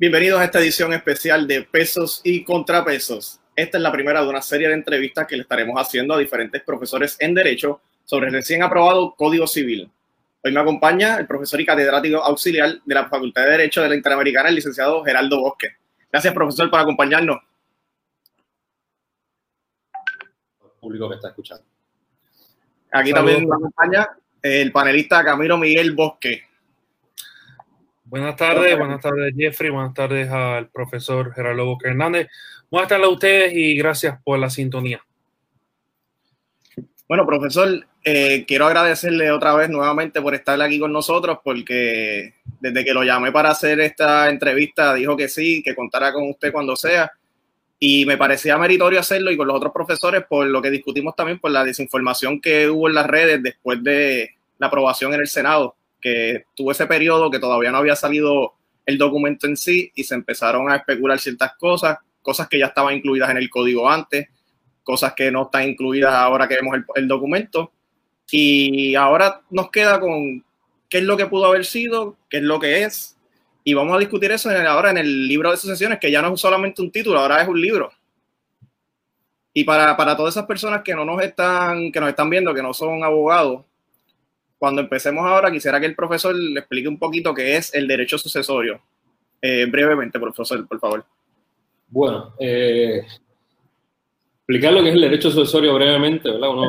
Bienvenidos a esta edición especial de Pesos y Contrapesos. Esta es la primera de una serie de entrevistas que le estaremos haciendo a diferentes profesores en Derecho sobre el recién aprobado Código Civil. Hoy me acompaña el profesor y catedrático auxiliar de la Facultad de Derecho de la Interamericana, el licenciado Geraldo Bosque. Gracias, profesor, por acompañarnos. El público que está escuchando. Aquí también me acompaña el panelista Camilo Miguel Bosque. Buenas tardes, buenas tardes Jeffrey, buenas tardes al profesor Gerardo Boca Hernández. Buenas tardes a ustedes y gracias por la sintonía. Bueno, profesor, eh, quiero agradecerle otra vez nuevamente por estar aquí con nosotros porque desde que lo llamé para hacer esta entrevista dijo que sí, que contara con usted cuando sea y me parecía meritorio hacerlo y con los otros profesores por lo que discutimos también por la desinformación que hubo en las redes después de la aprobación en el Senado que tuvo ese periodo que todavía no había salido el documento en sí y se empezaron a especular ciertas cosas, cosas que ya estaban incluidas en el código antes, cosas que no están incluidas ahora que vemos el, documento. Y ahora nos queda con qué es lo que pudo haber sido, qué es lo que es. Y vamos a discutir eso ahora en el libro de sucesiones, que ya no es solamente un título, ahora es un libro. Y para, para todas esas personas que no nos están, que nos están viendo, que no son abogados, cuando empecemos ahora, quisiera que el profesor le explique un poquito qué es el derecho sucesorio. Eh, brevemente, profesor, por favor. Bueno, eh, explicar lo que es el derecho sucesorio brevemente, ¿verdad? Uno,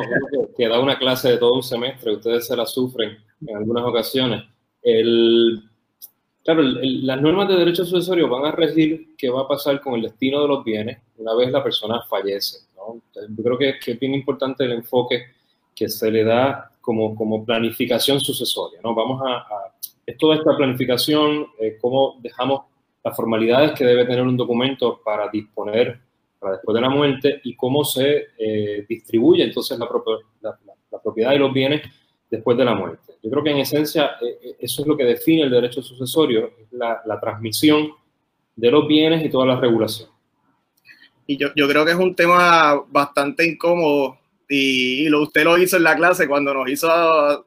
que, da una clase de todo un semestre, ustedes se la sufren en algunas ocasiones. El, claro, las normas de derecho sucesorio van a regir qué va a pasar con el destino de los bienes una vez la persona fallece. ¿no? Yo creo que, que es bien importante el enfoque que se le da como, como planificación sucesoria. ¿no? Vamos a, a toda esta planificación, eh, cómo dejamos las formalidades que debe tener un documento para disponer para después de la muerte y cómo se eh, distribuye entonces la, la, la, propiedad de los bienes después de la muerte. Yo creo que en esencia eh, eso es lo que define el derecho sucesorio, la, la transmisión de los bienes y toda la regulación. Y yo, yo creo que es un tema bastante incómodo y, lo, usted lo hizo en la clase cuando nos hizo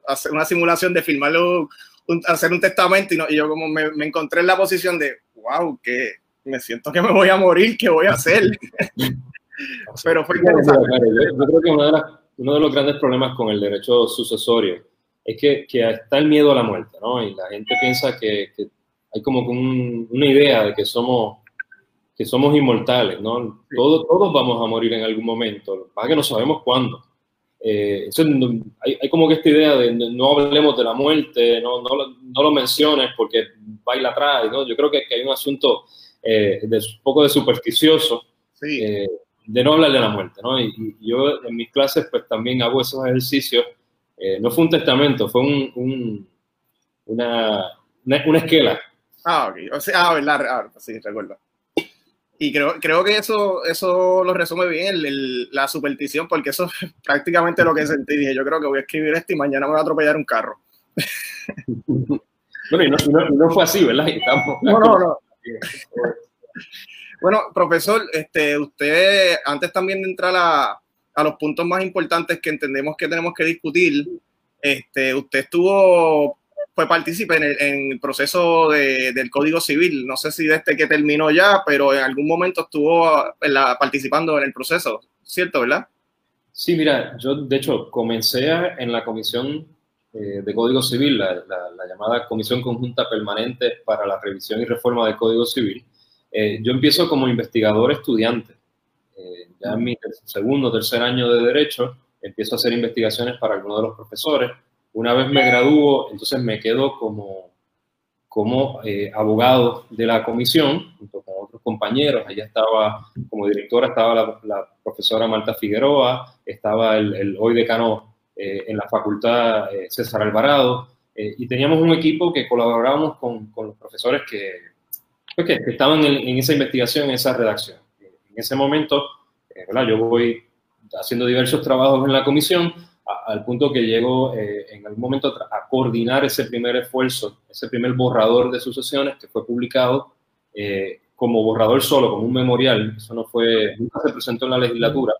hacer una simulación de filmarlo, hacer un testamento y, yo como me, encontré en la posición de, wow, que me siento que me voy a morir, ¿qué voy a hacer? Pero fue interesante. Yo, creo que uno de, los grandes problemas con el derecho sucesorio es que, que, está el miedo a la muerte, ¿no? Y la gente piensa que, que hay como una idea de que somos que somos inmortales, ¿no? Todos, todos vamos a morir en algún momento, para que no sabemos cuándo. Eh, hay, hay, como que esta idea de no hablemos de la muerte, no, no, no lo menciones porque baila atrás, ¿no? Yo creo que, que hay un asunto eh, de un poco de supersticioso eh, de no hablar de la muerte, ¿no? Y, yo en mis clases pues también hago esos ejercicios. Eh, no fue un testamento, fue un, un una, una, esquela. Ah, ok. O sea, ah, verdad, ah, sí, recuerdo. Y creo, creo que eso, eso lo resume bien el, la superstición, porque eso es prácticamente lo que sentí. Dije, yo creo que voy a escribir esto y mañana me voy a atropellar un carro. Bueno, y no, no, fue así, ¿verdad? no, no, no. Bueno, profesor, este, usted, antes también de entrar a, a los puntos más importantes que entendemos que tenemos que discutir, este, usted estuvo fue partícipe en el, proceso del Código Civil. No sé si desde que terminó ya, pero en algún momento estuvo participando en el proceso, ¿cierto, verdad? Sí, mira, yo de hecho comencé en la Comisión eh, de Código Civil, la, llamada Comisión Conjunta Permanente para la Revisión y Reforma del Código Civil. Eh, yo empiezo como investigador estudiante. Eh, ya en mi segundo o tercer año de Derecho empiezo a hacer investigaciones para algunos de los profesores una vez me gradúo, entonces me quedo como, como eh, abogado de la comisión, junto con otros compañeros. Allá estaba, como directora, estaba la, profesora Marta Figueroa, estaba el, hoy decano eh, en la facultad eh, César Alvarado, y teníamos un equipo que colaborábamos con, con los profesores que, pues, que estaban en, en, esa investigación, en esa redacción. En ese momento, yo voy haciendo diversos trabajos en la comisión, al punto que llego eh, en algún momento a coordinar ese primer esfuerzo, ese primer borrador de sucesiones que fue publicado eh, como borrador solo, como un memorial. Eso no fue, nunca se presentó en la legislatura,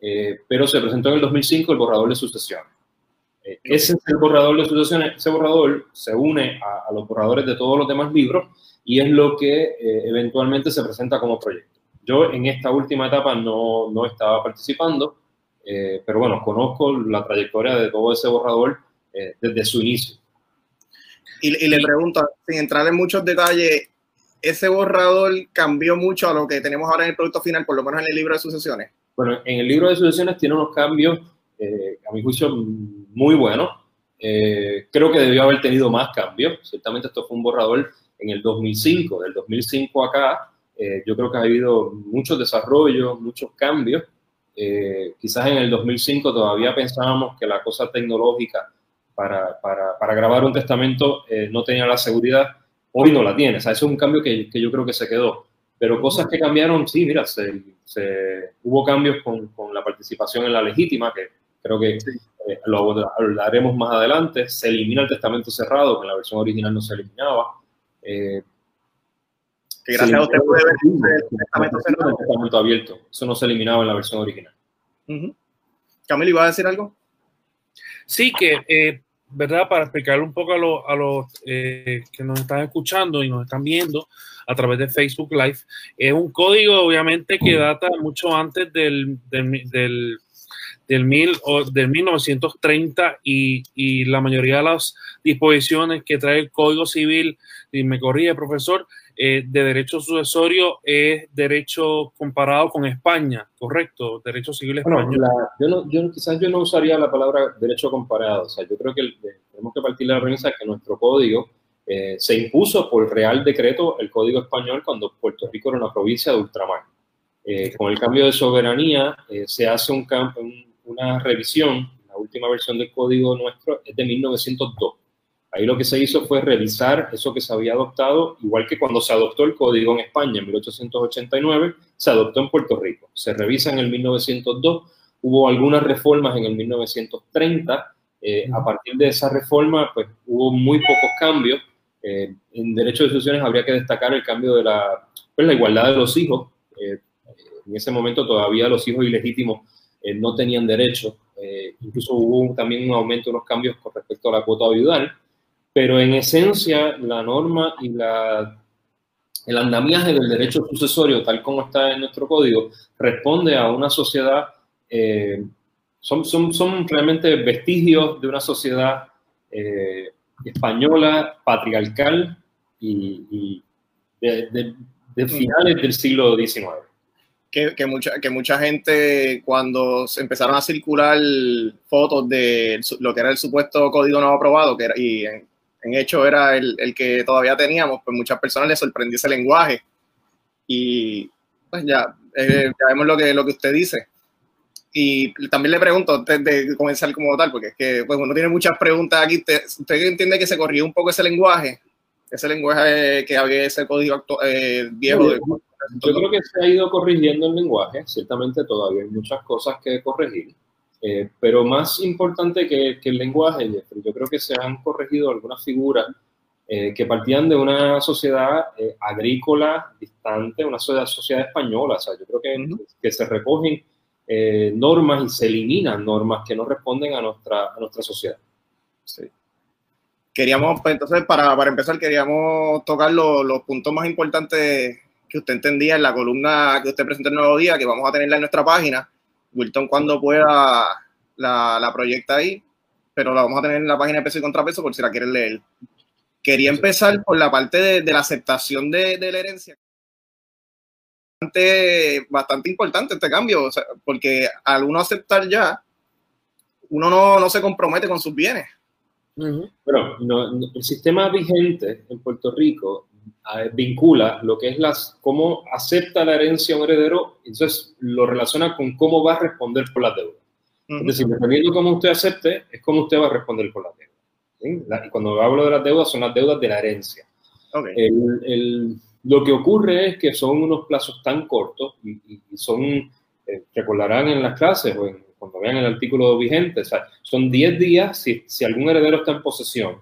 eh, pero se presentó en el 2005 el borrador de sucesiones. ese es el borrador de sucesiones, ese borrador se une a, los borradores de todos los demás libros y es lo que eh, eventualmente se presenta como proyecto. Yo en esta última etapa no, no estaba participando, eh, pero bueno, conozco la trayectoria de todo ese borrador eh, desde su inicio. Y, y, le pregunto, sin entrar en muchos detalles, ¿ese borrador cambió mucho a lo que tenemos ahora en el producto final, por lo menos en el libro de sucesiones? Bueno, en el libro de sucesiones tiene unos cambios, eh, a mi juicio, muy buenos. Creo que debió haber tenido más cambios. Ciertamente esto fue un borrador en el 2005. Del 2005 acá, yo creo que ha habido muchos desarrollos, muchos cambios. Eh, quizás en el 2005 todavía pensábamos que la cosa tecnológica para, para, para grabar un testamento eh, no tenía la seguridad. Hoy no la tiene. O sea, eso es un cambio que, que yo creo que se quedó. Pero cosas que cambiaron, sí, mira, se, se, hubo cambios con, con, la participación en la legítima, que creo que eh, lo hablaremos más adelante. Se elimina el testamento cerrado, que en la versión original no se eliminaba. Eh, que gracias a usted puede ver el testamento cerrado. El testamento abierto. Eso no se eliminaba en la versión original. Uh -huh. Camilo, ¿iba a decir algo? Sí, que, eh, ¿verdad? Para explicarle un poco a los a lo, eh, que nos están escuchando y nos están viendo a través de Facebook Live, es un código obviamente que data mucho antes del, del, del del, mil, o, del 1930 y, y, la mayoría de las disposiciones que trae el Código Civil, y me corrige profesor, eh, de derecho sucesorio es derecho comparado con España, ¿correcto? Derecho civil español. Bueno, la, yo no, yo, quizás yo no usaría la palabra derecho comparado, o sea, yo creo que el, tenemos que partir de la premisa que nuestro código eh, se impuso por real decreto el Código Español cuando Puerto Rico era una provincia de ultramar. Eh, con el cambio de soberanía se hace un, un una revisión, la última versión del código nuestro es de 1902. Ahí lo que se hizo fue revisar eso que se había adoptado, igual que cuando se adoptó el código en España en 1889, se adoptó en Puerto Rico. Se revisa en el 1902, hubo algunas reformas en el 1930. Eh, a partir de esa reforma, pues hubo muy pocos cambios. Eh, en derecho de sucesiones habría que destacar el cambio de la, pues, la igualdad de los hijos. Eh, en ese momento todavía los hijos ilegítimos eh, no tenían derecho. Incluso hubo también un aumento, unos cambios con respecto a la cuota viudal. Pero en esencia, la norma y la, el andamiaje del derecho sucesorio, tal como está en nuestro código, responde a una sociedad, eh, son, son, son realmente vestigios de una sociedad eh, española, patriarcal y, y de, de, de finales del siglo XIX que, que, mucha, que mucha gente cuando se empezaron a circular fotos de lo que era el supuesto código no aprobado, que era, y en, en hecho era el, el, que todavía teníamos, pues muchas personas les sorprendió ese lenguaje. Y pues ya, eh, ya vemos lo que, lo que usted dice. Y también le pregunto, antes de comenzar como tal, porque es que pues, uno tiene muchas preguntas aquí, ¿usted, entiende que se corrió un poco ese lenguaje? Ese lenguaje que había ese código eh, viejo. De, yo creo que se ha ido corrigiendo el lenguaje, ciertamente todavía hay muchas cosas que corregir, eh, pero más importante que, que, el lenguaje, Jeffrey, yo creo que se han corregido algunas figuras eh, que partían de una sociedad eh, agrícola distante, una sociedad, sociedad, española, o sea, yo creo que, que se recogen eh, normas y se eliminan normas que no responden a nuestra, a nuestra sociedad. Sí queríamos, pues, entonces, para, para empezar, queríamos tocar lo, los puntos más importantes que usted entendía en la columna que usted presentó el nuevo día, que vamos a tenerla en nuestra página. Wilton, cuando pueda, la, la proyecta ahí, pero la vamos a tener en la página de peso y contrapeso por si la quieren leer. Quería empezar por la parte de, de la aceptación de, de, la herencia. Bastante, bastante importante este cambio, o sea, porque al uno aceptar ya, uno no, no se compromete con sus bienes. Uh -huh. Bueno, no, no, el sistema vigente en Puerto Rico vincula lo que es las, cómo acepta la herencia un heredero, entonces lo relaciona con cómo va a responder por la deuda. Uh -huh. Es decir, dependiendo de cómo usted acepte, es cómo usted va a responder por la deuda. ¿sí? La, y cuando hablo de las deudas, son las deudas de la herencia. Okay. El, el, lo que ocurre es que son unos plazos tan cortos y, y son, eh, recordarán en las clases o en, cuando vean el artículo vigente, o sea, son 10 días si, si algún heredero está en posesión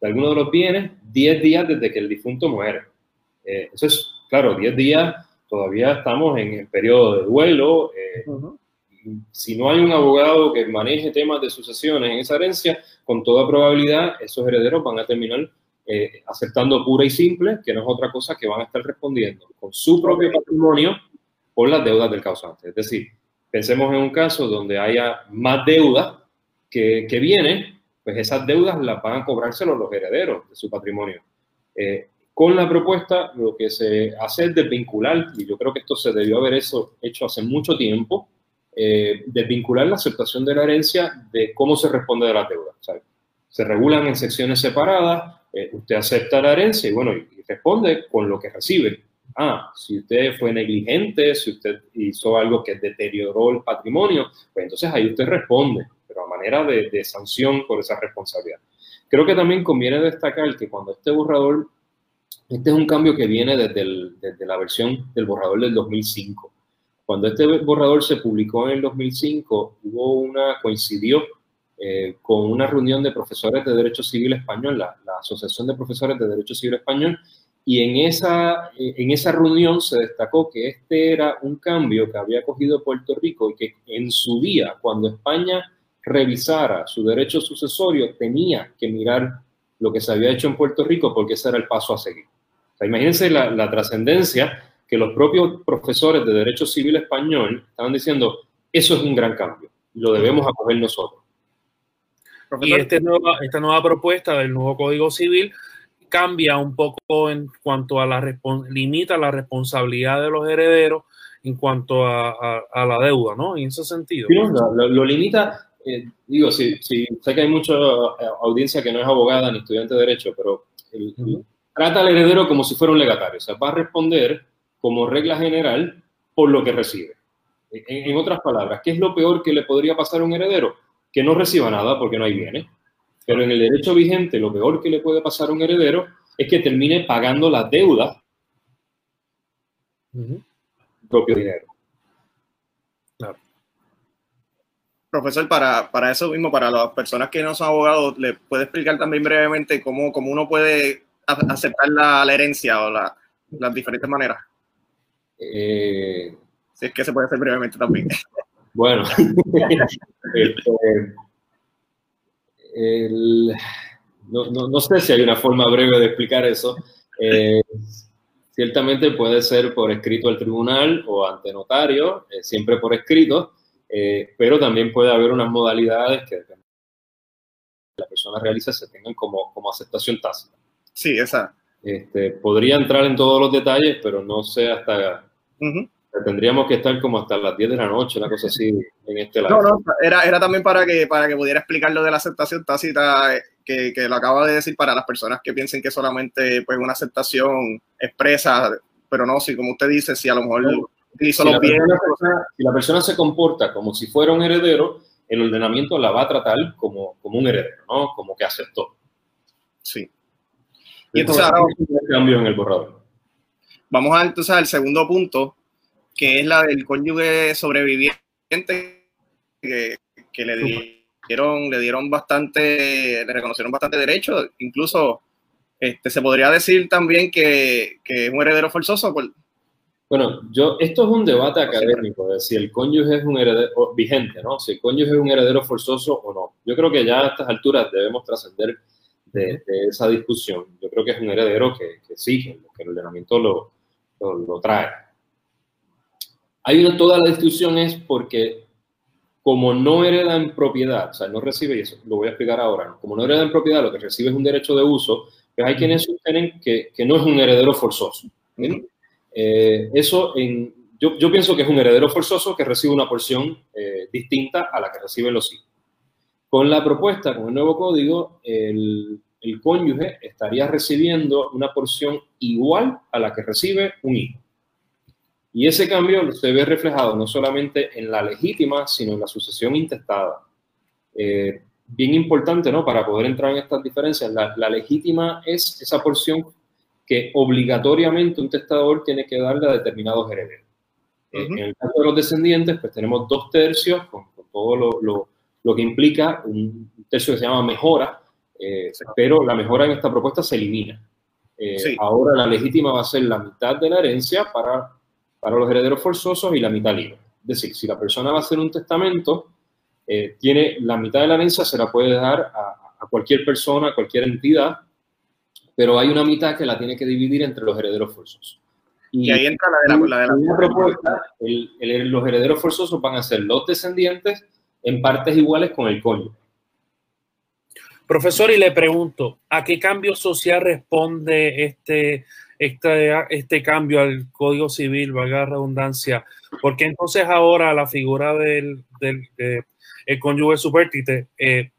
de alguno de los bienes 10 días desde que el difunto muere. Eh, eso es, claro, 10 días todavía estamos en el periodo de duelo. Eh, uh -huh. Si no hay un abogado que maneje temas de sucesiones en esa herencia, con toda probabilidad esos herederos van a terminar eh, aceptando pura y simple, que no es otra cosa que van a estar respondiendo con su propio patrimonio por las deudas del causante. Es decir, pensemos en un caso donde haya más deuda que, que viene, pues esas deudas las van a cobrárselo los herederos de su patrimonio. Eh, con la propuesta, lo que se hace es desvincular, y yo creo que esto se debió haber eso, hecho hace mucho tiempo, eh, desvincular la aceptación de la herencia de cómo se responde de las deudas. se regulan en secciones separadas, eh, usted acepta la herencia y bueno, y responde con lo que recibe. Ah, si usted fue negligente, si usted hizo algo que deterioró el patrimonio, pues entonces ahí usted responde, manera de, de sanción por esa responsabilidad. Creo que también conviene destacar que cuando este borrador, este es un cambio que viene desde, el, desde la versión del borrador del 2005. Cuando este borrador se publicó en el 2005, hubo una, coincidió eh, con una reunión de profesores de Derecho Civil Español, la, la, Asociación de Profesores de Derecho Civil Español, y en esa, en esa reunión se destacó que este era un cambio que había cogido Puerto Rico y que en su día, cuando España revisara su derecho sucesorio, tenía que mirar lo que se había hecho en Puerto Rico porque ese era el paso a seguir. O sea, imagínense la, la trascendencia que los propios profesores de Derecho Civil Español estaban diciendo, eso es un gran cambio, lo debemos acoger nosotros. Y este nueva, esta nueva propuesta del nuevo Código Civil cambia un poco en cuanto a la limita la responsabilidad de los herederos en cuanto a, a, a la deuda, ¿no? En ese sentido. Sí, lo, lo, limita, eh, digo, sí, sí, sé que hay mucha audiencia que no es abogada ni estudiante de derecho, pero el, uh -huh. trata al heredero como si fuera un legatario, o sea, va a responder como regla general por lo que recibe. En, en otras palabras, ¿qué es lo peor que le podría pasar a un heredero? Que no reciba nada porque no hay bienes. Pero en el derecho vigente, lo peor que le puede pasar a un heredero es que termine pagando las deudas uh -huh. propio dinero. Claro. Profesor, para, para eso mismo, para las personas que no son abogados, ¿le puede explicar también brevemente cómo, cómo uno puede aceptar la, la herencia o la, las diferentes maneras? Eh, si es que se puede hacer brevemente también. Bueno, este, el, no, no, no, sé si hay una forma breve de explicar eso. Eh, ciertamente puede ser por escrito al tribunal o ante notario, eh, siempre por escrito, eh, pero también puede haber unas modalidades que la persona realiza se tengan como, como aceptación tácita. Sí, esa. Este, podría entrar en todos los detalles, pero no sé hasta... Uh -huh tendríamos que estar como hasta las 10 de la noche, una cosa así, en este lado. No, no, era, era también para que, para que pudiera explicar lo de la aceptación tácita que, que lo acaba de decir para las personas que piensen que solamente pues una aceptación expresa, pero no, si como usted dice, si a lo mejor hizo si, los bienes, persona, si la persona se comporta como si fuera un heredero, el ordenamiento la va a tratar como, como un heredero, ¿no? Como que aceptó. Sí. Y entonces, ahora cambio en el borrador. Vamos a entonces al segundo punto, que es la del cónyuge sobreviviente, que, que le dieron, le dieron bastante, le reconocieron bastante derechos, incluso este, se podría decir también que, que es un heredero forzoso. Por... Bueno, yo, esto es un debate académico, de si el cónyuge es un heredero vigente, ¿no? Si el cónyuge es un heredero forzoso o no. Yo creo que ya a estas alturas debemos trascender de, de, esa discusión. Yo creo que es un heredero que, que sí, que, que el ordenamiento lo, lo, lo trae. Hay una, toda la discusión es porque como no hereda en propiedad, o sea, no recibe, y eso lo voy a explicar ahora, ¿no? como no hereda en propiedad, lo que recibe es un derecho de uso, pues hay quienes sostienen que, que no es un heredero forzoso. Eh, eso, en, yo, pienso que es un heredero forzoso que recibe una porción eh, distinta a la que reciben los hijos. Con la propuesta, con el nuevo código, el, el cónyuge estaría recibiendo una porción igual a la que recibe un hijo. Y ese cambio se ve reflejado no solamente en la legítima, sino en la sucesión intestada. Eh, bien importante, ¿no? Para poder entrar en estas diferencias, la, la, legítima es esa porción que obligatoriamente un testador tiene que darle a determinados herederos. Uh -huh. En el caso de los descendientes, pues tenemos dos tercios, con, con todo lo, lo, lo, que implica un tercio que se llama mejora, eh, pero la mejora en esta propuesta se elimina. Eh, sí. Ahora la legítima va a ser la mitad de la herencia para para los herederos forzosos y la mitad libre. Es decir, si la persona va a hacer un testamento, eh, tiene la mitad de la herencia se la puede dar a, a, cualquier persona, a cualquier entidad, pero hay una mitad que la tiene que dividir entre los herederos forzosos. Y, ahí entra la de la, de la, propuesta, los herederos forzosos van a ser los descendientes en partes iguales con el cónyuge. Profesor, y le pregunto, ¿a qué cambio social responde este, este, este cambio al Código Civil, valga la redundancia? Porque entonces ahora la figura del, del el cónyuge supertite eh,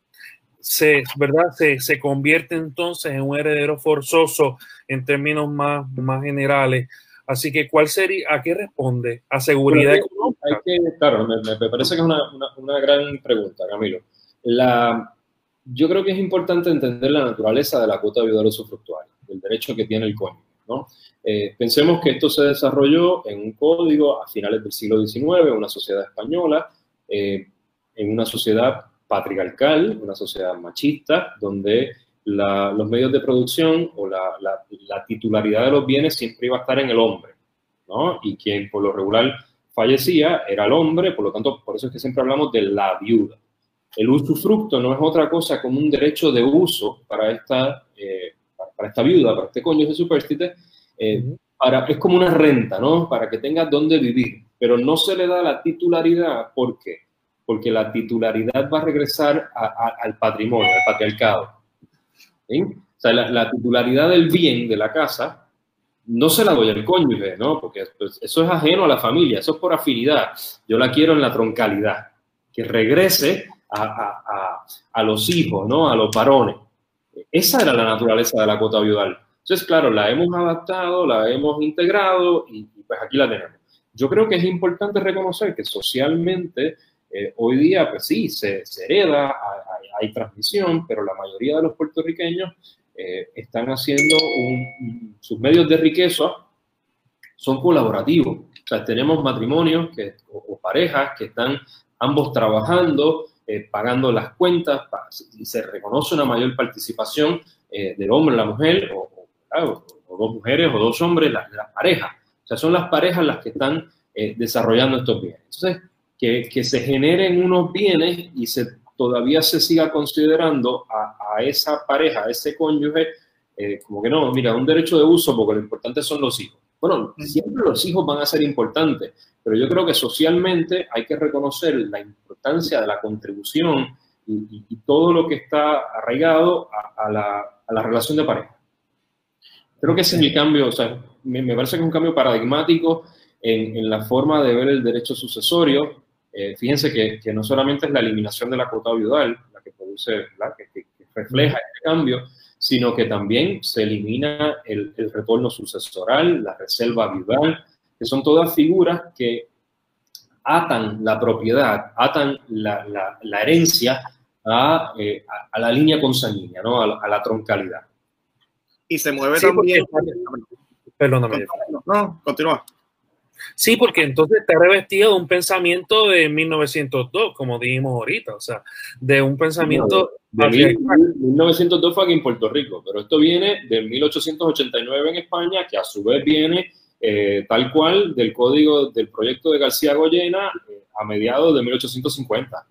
se, ¿verdad? Se, se, convierte entonces en un heredero forzoso en términos más, más generales. Así que, ¿cuál sería, a qué responde? ¿A seguridad económica? claro, me, me, parece que es una, una, una gran pregunta, Camilo. La, yo creo que es importante entender la naturaleza de la cuota de viudal usufructuaria, el derecho que tiene el cónyuge. ¿no? Eh, pensemos que esto se desarrolló en un código a finales del siglo XIX, en una sociedad española, eh, en una sociedad patriarcal, una sociedad machista, donde los medios de producción o la, la, titularidad de los bienes siempre iba a estar en el hombre, ¿no? Y quien por lo regular fallecía era el hombre, por lo tanto, por eso es que siempre hablamos de la viuda. El usufructo no es otra cosa como un derecho de uso para esta, eh, para esta viuda, para este cónyuge superstite, eh, para, es como una renta, ¿no? Para que tenga dónde vivir, pero no se le da la titularidad, ¿por qué? Porque la titularidad va a regresar al patrimonio, al patriarcado. ¿sí? O sea, la, titularidad del bien de la casa no se la doy al cónyuge, ¿no? Porque pues, eso es ajeno a la familia, eso es por afinidad. Yo la quiero en la troncalidad, que regrese a, los hijos, ¿no? A los varones. Esa era la naturaleza de la cuota viudal. Entonces, claro, la hemos adaptado, la hemos integrado y, pues aquí la tenemos. Yo creo que es importante reconocer que socialmente eh, hoy día, pues sí, se, hereda, hay, transmisión, pero la mayoría de los puertorriqueños eh, están haciendo sus medios de riqueza son colaborativos. O sea, tenemos matrimonios que, o parejas que están ambos trabajando, eh, pagando las cuentas y se reconoce una mayor participación eh, del hombre, la mujer, o, dos mujeres o dos hombres, las la parejas. O sea, son las parejas las que están eh, desarrollando estos bienes. Entonces, que, que, se generen unos bienes y se, todavía se siga considerando a, a esa pareja, a ese cónyuge, como que no, mira, un derecho de uso porque lo importante son los hijos. Bueno, siempre los hijos van a ser importantes, pero yo creo que socialmente hay que reconocer la importancia de la contribución y, todo lo que está arraigado a, la, relación de pareja. Creo que ese es el cambio, o sea, me, parece que es un cambio paradigmático en, la forma de ver el derecho sucesorio. Eh, fíjense que, no solamente es la eliminación de la cuota viudal la que produce, que, refleja este cambio, sino que también se elimina el, el retorno sucesoral, la reserva viudal, que son todas figuras que atan la propiedad, atan la, la, herencia eh, a, a, la línea consanguínea, ¿no? a, la troncalidad. Y se mueve también. Perdóname. No, continúa. Sí, porque entonces está revestido de un pensamiento de 1902, como dijimos ahorita, o sea, de un pensamiento... de 1902 fue aquí en Puerto Rico, pero esto viene de 1889 en España, que a su vez viene eh, tal cual del código del proyecto de García Goyena eh, a mediados de 1850.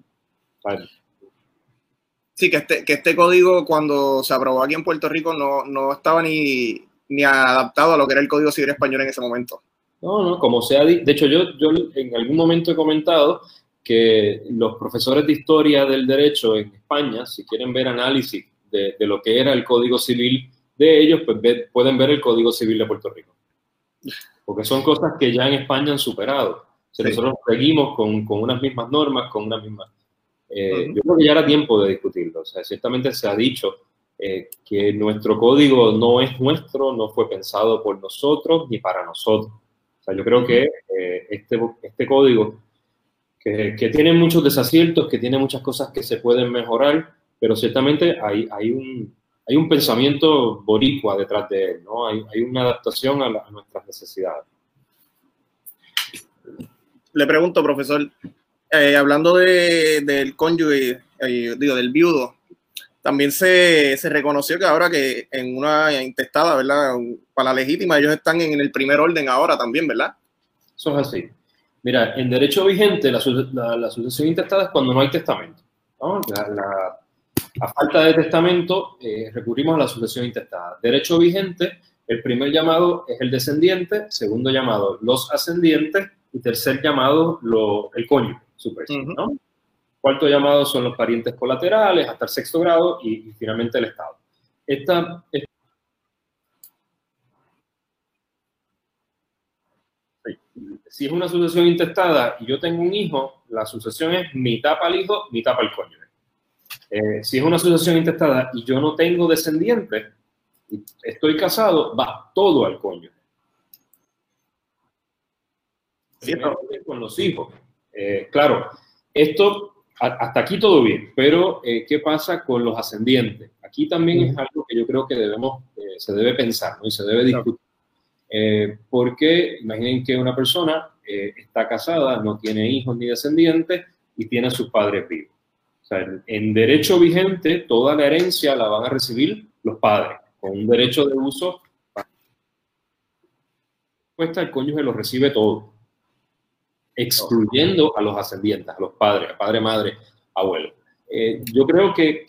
Sí, que este, que este código cuando se aprobó aquí en Puerto Rico no, no estaba ni, ni adaptado a lo que era el Código Civil Español en ese momento. No, no, como sea, de hecho yo, yo en algún momento he comentado que los profesores de historia del derecho en España, si quieren ver análisis de, de lo que era el Código Civil de ellos, pues pueden ver el Código Civil de Puerto Rico. Porque son cosas que ya en España han superado. Nosotros seguimos con, con, unas mismas normas, con unas mismas... Eh, yo creo que ya era tiempo de discutirlo. O sea, ciertamente se ha dicho eh, que nuestro código no es nuestro, no fue pensado por nosotros ni para nosotros. Yo creo que eh, este, este código, que, tiene muchos desaciertos, que tiene muchas cosas que se pueden mejorar, pero ciertamente hay, hay un, hay un pensamiento boricua detrás de él, ¿no? Hay, hay una adaptación a, nuestras necesidades. Le pregunto, profesor, eh, hablando de, del cónyuge, eh, digo, del viudo, también se, se, reconoció que ahora que en una intestada, ¿verdad? Para la legítima, ellos están en el primer orden ahora también, ¿verdad? Eso es así. Mira, en derecho vigente, la, la, sucesión intestada es cuando no hay testamento. ¿no? La, a falta de testamento, recurrimos a la sucesión intestada. Derecho vigente, el primer llamado es el descendiente, segundo llamado los ascendientes y tercer llamado lo, el cónyuge, ¿no? Cuarto llamado son los parientes colaterales hasta el sexto grado y, finalmente el Estado. Esta, si es una sucesión intestada y yo tengo un hijo, la sucesión es mitad para el hijo, mitad para el cónyuge. Eh, si es una sucesión intestada y yo no tengo descendientes, y estoy casado, va todo al cónyuge. Con los hijos. Eh, claro, esto hasta aquí todo bien, pero eh, ¿qué pasa con los ascendientes? Aquí también es algo que yo creo que debemos, eh, se debe pensar y se debe discutir. Eh, porque imaginen que una persona está casada, no tiene hijos ni descendientes y tiene a sus padres vivos. O sea, en, derecho vigente, toda la herencia la van a recibir los padres, con un derecho de uso. Cuesta el cónyuge lo recibe todo excluyendo a los ascendientes, a los padres, a padre, madre, abuelo. Eh, yo creo que,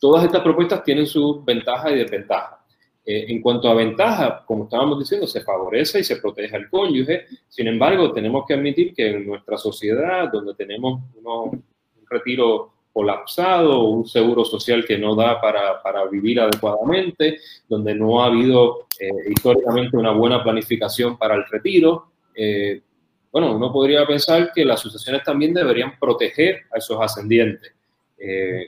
todas estas propuestas tienen sus ventajas y desventajas. Eh, en cuanto a ventajas, como estábamos diciendo, se favorece y se protege al cónyuge. Sin embargo, tenemos que admitir que en nuestra sociedad, donde tenemos un retiro colapsado, un seguro social que no da para, vivir adecuadamente, donde no ha habido eh, históricamente una buena planificación para el retiro, bueno, uno podría pensar que las sucesiones también deberían proteger a esos ascendientes. Eh,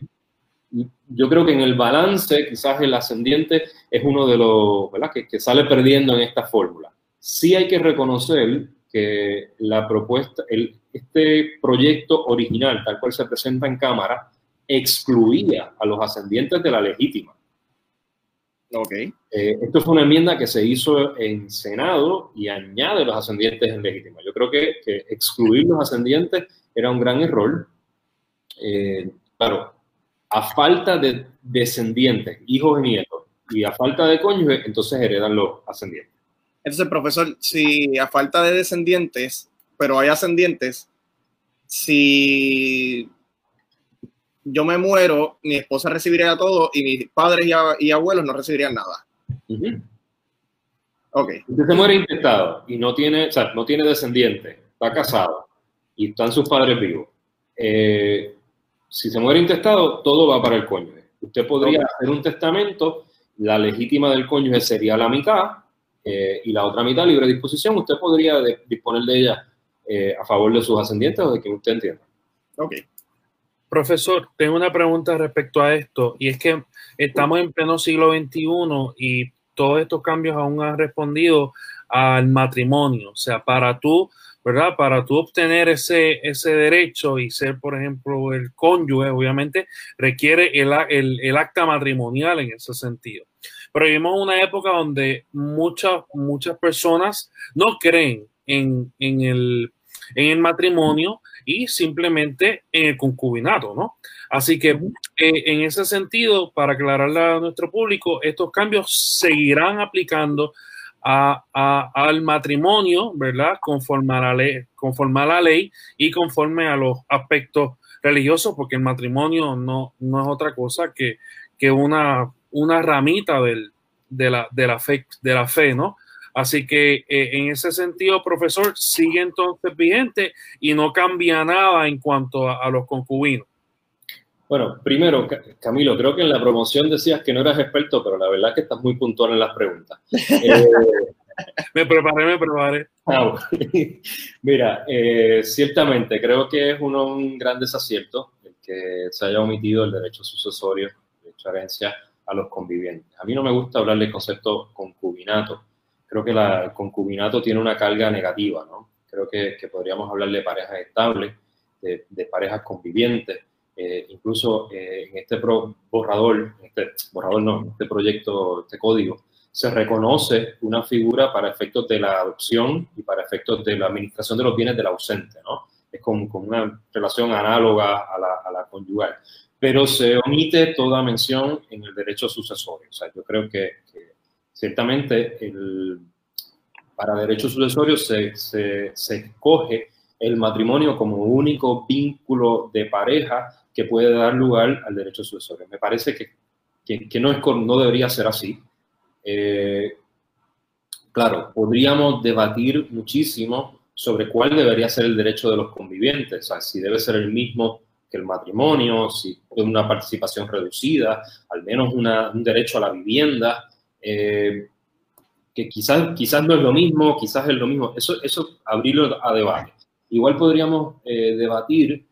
yo creo que en el balance, quizás el ascendiente es uno de los. Que, sale perdiendo en esta fórmula. Sí hay que reconocer que la propuesta, el, este proyecto original, tal cual se presenta en Cámara, excluía a los ascendientes de la legítima. Okay. Eh, esto fue una enmienda que se hizo en Senado y añade los ascendientes en legítima. Yo creo que, excluir los ascendientes era un gran error. Eh, claro, a falta de descendientes, hijos y nietos, y a falta de cónyuge, entonces heredan los ascendientes. Entonces, profesor, si a falta de descendientes, pero hay ascendientes, si yo me muero, mi esposa recibiría todo y mis padres y, abuelos no recibirían nada. Ok. Usted se muere intestado y no tiene, o sea, no tiene descendiente, está casado y están sus padres vivos. Eh, si se muere intestado, todo va para el cónyuge. Usted podría hacer un testamento, la legítima del cónyuge sería la mitad eh, y la otra mitad libre disposición. Usted podría disponer de ella eh, a favor de sus ascendientes o de quien usted entienda. Ok. Profesor, tengo una pregunta respecto a esto y es que estamos en pleno siglo XXI y todos estos cambios aún han respondido al matrimonio. O sea, para tú, ¿verdad? Para tú obtener ese, ese derecho y ser, por ejemplo, el cónyuge, obviamente requiere el, acta matrimonial en ese sentido. Pero vivimos una época donde muchas, muchas personas no creen en, en, el, en el matrimonio y simplemente en el concubinato, ¿no? Así que eh, en ese sentido, para aclararle a nuestro público, estos cambios seguirán aplicando al matrimonio, ¿verdad? Conforme a, la ley, conforme a la ley y conforme a los aspectos religiosos, porque el matrimonio no, no es otra cosa que, que una, una ramita del, de, la, de, la fe, de la fe, ¿no? Así que eh, en ese sentido, profesor, sigue entonces vigente y no cambia nada en cuanto a, los concubinos. Bueno, primero, Camilo, creo que en la promoción decías que no eras experto, pero la verdad es que estás muy puntual en las preguntas. Eh, me preparé, me preparé. Ah, Mira, eh, ciertamente creo que es un gran desacierto el que se haya omitido el derecho sucesorio, derecho a herencia a los convivientes. A mí no me gusta hablar del concepto concubinato, creo que el concubinato tiene una carga negativa, ¿no? Creo que, podríamos hablar de parejas estables, de, parejas convivientes, eh, incluso eh, en este borrador, este borrador no, este proyecto, este código, se reconoce una figura para efectos de la adopción y para efectos de la administración de los bienes del ausente, ¿no? Es con, una relación análoga a la, a la, conyugal. Pero se omite toda mención en el derecho sucesorio. O sea, yo creo que ciertamente el, para derechos sucesorios se, se, escoge el matrimonio como único vínculo de pareja que puede dar lugar al derecho sucesorio. Me parece que, que, no, es, no debería ser así. Eh, claro, podríamos debatir muchísimo sobre cuál debería ser el derecho de los convivientes, o sea, si debe ser el mismo que el matrimonio, si una participación reducida, al menos un derecho a la vivienda, eh, que quizás, quizás no es lo mismo, quizás es lo mismo, eso, eso abrirlo a debate. Igual podríamos eh, debatir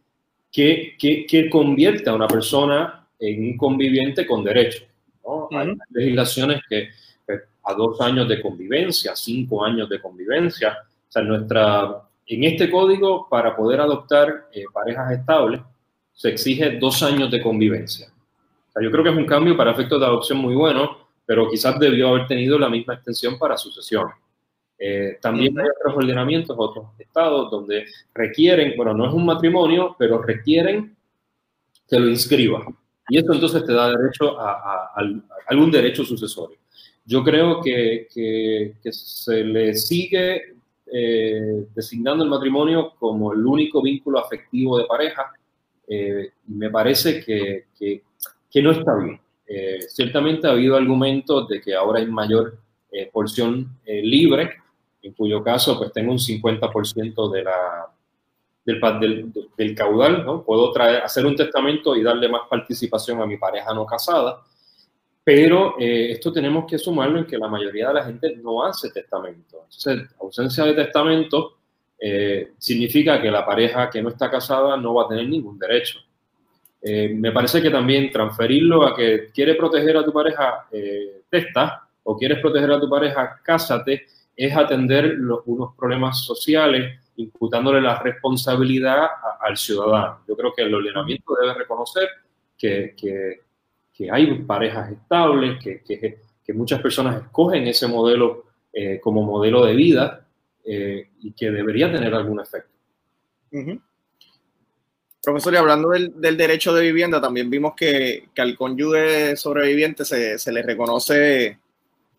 qué, qué, convierte a una persona en un conviviente con derecho. Hay legislaciones que a dos años de convivencia, cinco años de convivencia, o sea, nuestra, en este código, para poder adoptar eh, parejas estables, se exige dos años de convivencia. O sea, yo creo que es un cambio para efectos de adopción muy bueno, pero quizás debió haber tenido la misma extensión para sucesiones. Eh, también hay otros ordenamientos, otros estados donde requieren, bueno, no es un matrimonio, pero requieren que lo inscriba. Y eso entonces te da derecho a, algún derecho sucesorio. Yo creo que, que, se le sigue eh, designando el matrimonio como el único vínculo afectivo de pareja. Eh, me parece que, que, no está bien. Eh, ciertamente ha habido argumentos de que ahora hay mayor porción libre, en cuyo caso pues tengo un 50% de la, del, del, caudal, ¿no? Puedo traer, hacer un testamento y darle más participación a mi pareja no casada, pero eh, esto tenemos que sumarlo en que la mayoría de la gente no hace testamento. Entonces, ausencia de testamento eh, significa que la pareja que no está casada no va a tener ningún derecho. Eh, me parece que también transferirlo a que quiere proteger a tu pareja, testa, o quieres proteger a tu pareja, cásate, es atender unos problemas sociales imputándole la responsabilidad al ciudadano. Yo creo que el ordenamiento debe reconocer que, hay parejas estables, que, muchas personas escogen ese modelo eh, como modelo de vida eh, y que debería tener algún efecto. Profesor, y hablando del, del, derecho de vivienda, también vimos que, que al cónyuge sobreviviente se, se le reconoce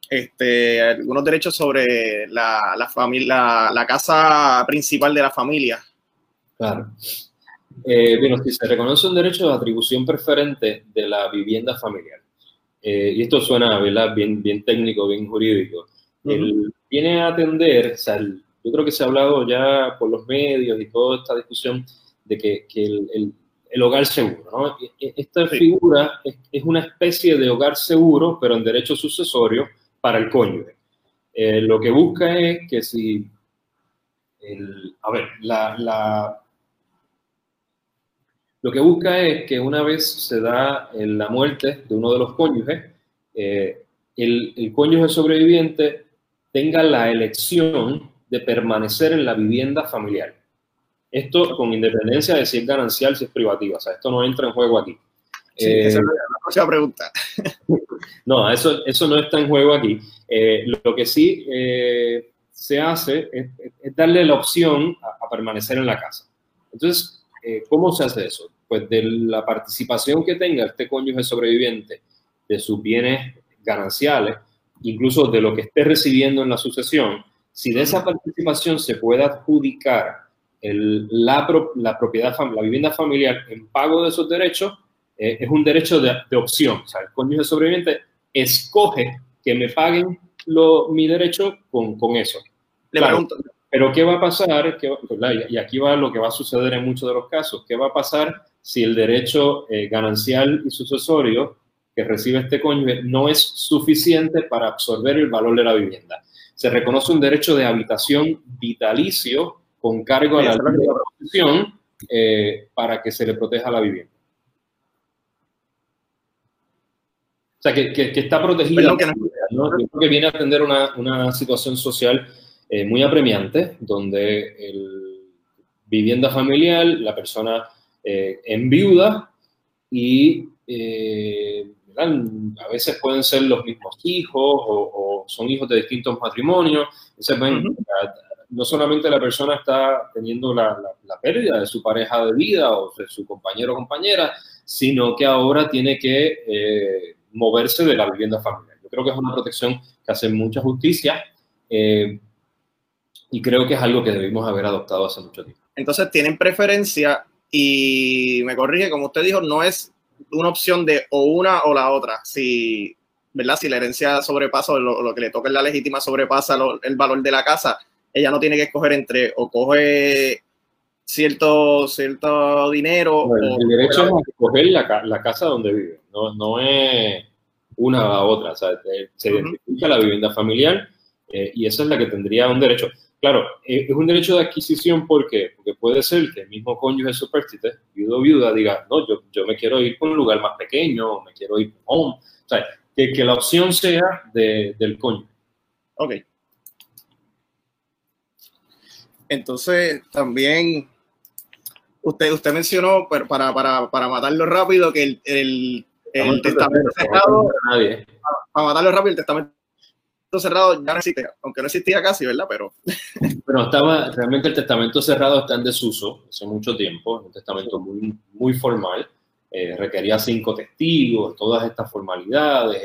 este, algunos derechos sobre la, la, familia, la, casa principal de la familia. Claro. Eh, bueno, si se reconoce un derecho de atribución preferente de la vivienda familiar, eh, y esto suena Bien, bien técnico, bien jurídico, viene a atender, o sea, yo creo que se ha hablado ya por los medios y toda esta discusión de que, que el, el, hogar seguro, ¿no? E, e, esta figura es, es, una especie de hogar seguro, pero en derecho sucesorio, para el cónyuge. Eh, lo que busca es que si, a ver, la, lo que busca es que una vez se da la muerte de uno de los cónyuges, eh, el, el, cónyuge sobreviviente tenga la elección de permanecer en la vivienda familiar. Esto con independencia de si es ganancial, si es privativa. O sea, esto no entra en juego aquí. Sí, esa es la próxima pregunta. no, eso, eso no está en juego aquí. Eh, lo que sí eh, se hace es, darle la opción a, permanecer en la casa. Entonces, eh, ¿cómo se hace eso? Pues de la participación que tenga este cónyuge sobreviviente de sus bienes gananciales, incluso de lo que esté recibiendo en la sucesión, si de esa participación se puede adjudicar la, la, propiedad, la vivienda familiar en pago de esos derechos, eh, es un derecho de, opción. O sea, el cónyuge sobreviviente escoge que me paguen lo, mi derecho con, con eso. Le pregunto. Pero ¿qué va a pasar? y aquí va lo que va a suceder en muchos de los casos. ¿Qué va a pasar si el derecho eh, ganancial y sucesorio que recibe este cónyuge no es suficiente para absorber el valor de la vivienda? Se reconoce un derecho de habitación vitalicio con cargo a la protección eh, para que se le proteja la vivienda. O sea, que, que, está protegida. Que, ¿no? que viene a atender una, una situación social eh, muy apremiante, donde el vivienda familiar, la persona eh, en viuda y eh, a veces pueden ser los mismos hijos o, son hijos de distintos matrimonios. No solamente la persona está teniendo la, pérdida de su pareja de vida o de su compañero o compañera, sino que ahora tiene que moverse de la vivienda familiar. Yo creo que es una protección que hace mucha justicia eh, y creo que es algo que debimos haber adoptado hace mucho tiempo. Entonces, ¿tienen preferencia y me corrige, como usted dijo, no es una opción de o una o la otra. Si, ¿verdad? Si la herencia sobrepasa lo, que le toca en la legítima sobrepasa el valor de la casa, ella no tiene que escoger entre o coge cierto, cierto dinero. el derecho es escoger la, casa donde vive, no, no es una a otra. O sea, se identifica la vivienda familiar eh, y esa es la que tendría un derecho. Claro, eh, es un derecho de adquisición porque, porque puede ser que el mismo cónyuge superstite, viudo o viuda, diga, no, yo, yo me quiero ir por un lugar más pequeño, me quiero ir home. O sea, que, que la opción sea de, del cónyuge. Ok. Entonces, también usted, usted mencionó, para, para, para matarlo rápido, que el, el, el testamento cerrado, para matarlo rápido, el testamento cerrado ya no existe, aunque no existía casi, ¿verdad? Pero. Pero estaba, realmente el testamento cerrado está en desuso hace mucho tiempo, un testamento muy, muy formal, eh, requería cinco testigos, todas estas formalidades,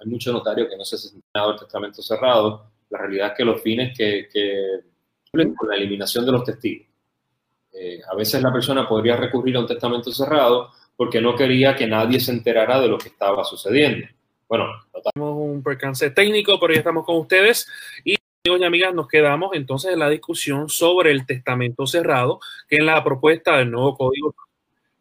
hay muchos notarios que no se han el testamento cerrado. La realidad es que los fines que, que con la eliminación de los testigos. Eh, a veces la persona podría recurrir a un testamento cerrado porque no quería que nadie se enterara de lo que estaba sucediendo. Bueno, tenemos un percance técnico, pero ya estamos con ustedes y amigos y amigas, nos quedamos entonces en la discusión sobre el testamento cerrado, que es la propuesta del nuevo código,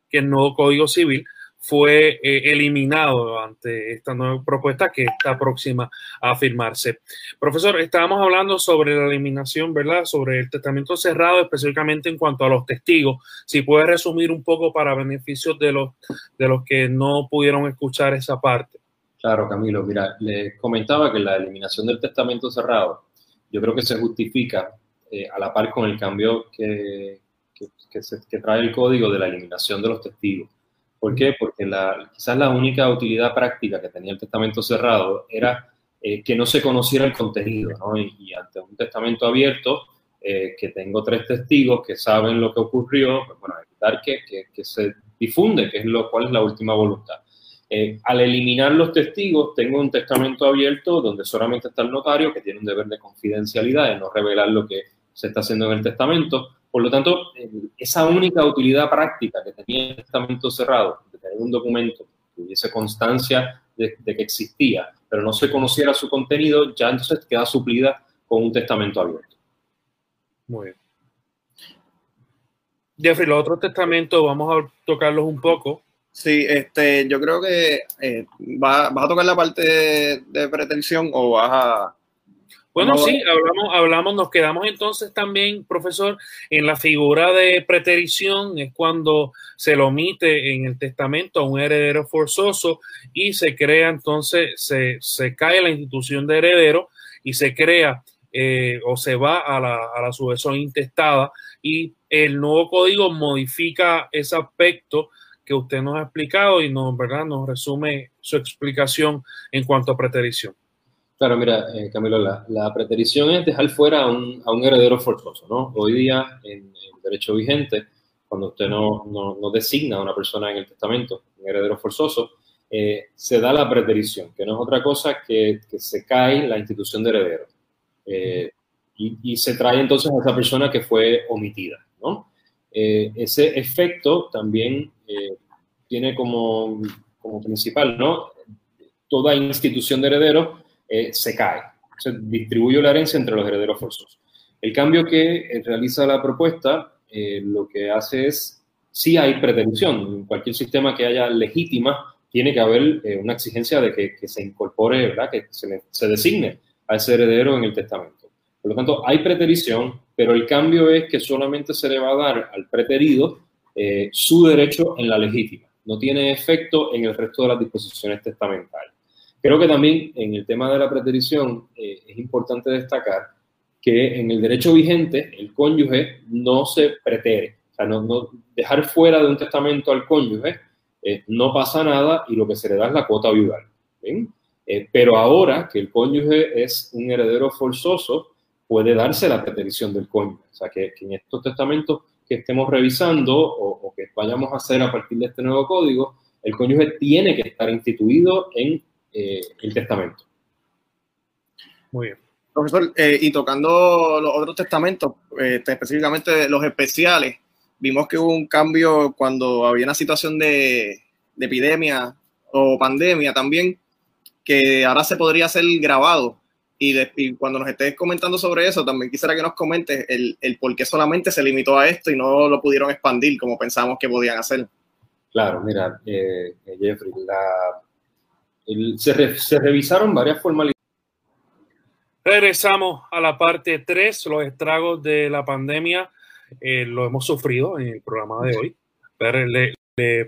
que el nuevo código civil fue eh, eliminado ante esta nueva propuesta que está próxima a firmarse. Profesor, estábamos hablando sobre la eliminación, ¿verdad? Sobre el testamento cerrado, específicamente en cuanto a los testigos. Si puede resumir un poco para beneficio de los, de los que no pudieron escuchar esa parte. Claro, Camilo. Mira, les comentaba que la eliminación del testamento cerrado, yo creo que se justifica eh, a la par con el cambio que, que, trae el código de la eliminación de los testigos. ¿Por qué? Porque quizás la única utilidad práctica que tenía el testamento cerrado era eh, que no se conociera el contenido, ¿no? Y, ante un testamento abierto, eh, que tengo tres testigos que saben lo que ocurrió, pues, bueno, evitar que, que, se difunde, que es lo cual es la última voluntad. Eh, al eliminar los testigos, tengo un testamento abierto donde solamente está el notario, que tiene un deber de confidencialidad, de no revelar lo que se está haciendo en el testamento. Por lo tanto, esa única utilidad práctica que tenía el testamento cerrado, de tener un documento que hubiese constancia de, que existía, pero no se conociera su contenido, ya entonces queda suplida con un testamento abierto. Muy bien. Jeffrey, los otros testamentos vamos a tocarlos un poco. Sí, este, yo creo que eh, ¿vas, a tocar la parte de, pretensión o vas a... Bueno, sí, hablamos, hablamos, nos quedamos entonces también, profesor, en la figura de preterición, es cuando se lo omite en el testamento a un heredero forzoso y se crea entonces, se, se cae la institución de heredero y se crea eh, o se va a la, a la sucesión intestada y el nuevo código modifica ese aspecto que usted nos ha explicado y nos, ¿verdad? nos resume su explicación en cuanto a preterición. Claro, mira, eh, Camilo, la, preterición es dejar fuera a un, heredero forzoso, ¿no? Hoy día, en, el derecho vigente, cuando usted no, designa a una persona en el testamento, un heredero forzoso, eh, se da la preterición, que no es otra cosa que, que se cae la institución de heredero. Eh, y, se trae entonces a esa persona que fue omitida, ¿no? ese efecto también tiene como, como, principal, ¿no? Toda institución de herederos eh, se cae, se distribuye la herencia entre los herederos forzosos. El cambio que eh, realiza la propuesta lo que hace es, si hay pretensión, en cualquier sistema que haya legítima, tiene que haber una exigencia de que, se incorpore, ¿verdad? que se, designe a ese heredero en el testamento. Por lo tanto, hay preterición, pero el cambio es que solamente se le va a dar al preterido eh, su derecho en la legítima. No tiene efecto en el resto de las disposiciones testamentarias. Creo que también en el tema de la preterición eh, es importante destacar que en el derecho vigente el cónyuge no se pretere. O sea, no, dejar fuera de un testamento al cónyuge eh, no pasa nada y lo que se le da es la cuota viudal. pero ahora que el cónyuge es un heredero forzoso, puede darse la preterición del cónyuge. O sea, que, que en estos testamentos que estemos revisando o, que vayamos a hacer a partir de este nuevo código, el cónyuge tiene que estar instituido en eh, el testamento. Muy bien. Profesor, eh, y tocando los otros testamentos, este, específicamente los especiales, vimos que hubo un cambio cuando había una situación de, epidemia o pandemia también, que ahora se podría hacer grabado. Y, cuando nos estés comentando sobre eso, también quisiera que nos comentes el, el por qué solamente se limitó a esto y no lo pudieron expandir como pensamos que podían hacer. Claro, mira, eh, Jeffrey, se, revisaron varias formalidades. Regresamos a la parte 3, los estragos de la pandemia. Eh, lo hemos sufrido en el programa de hoy. Pero le,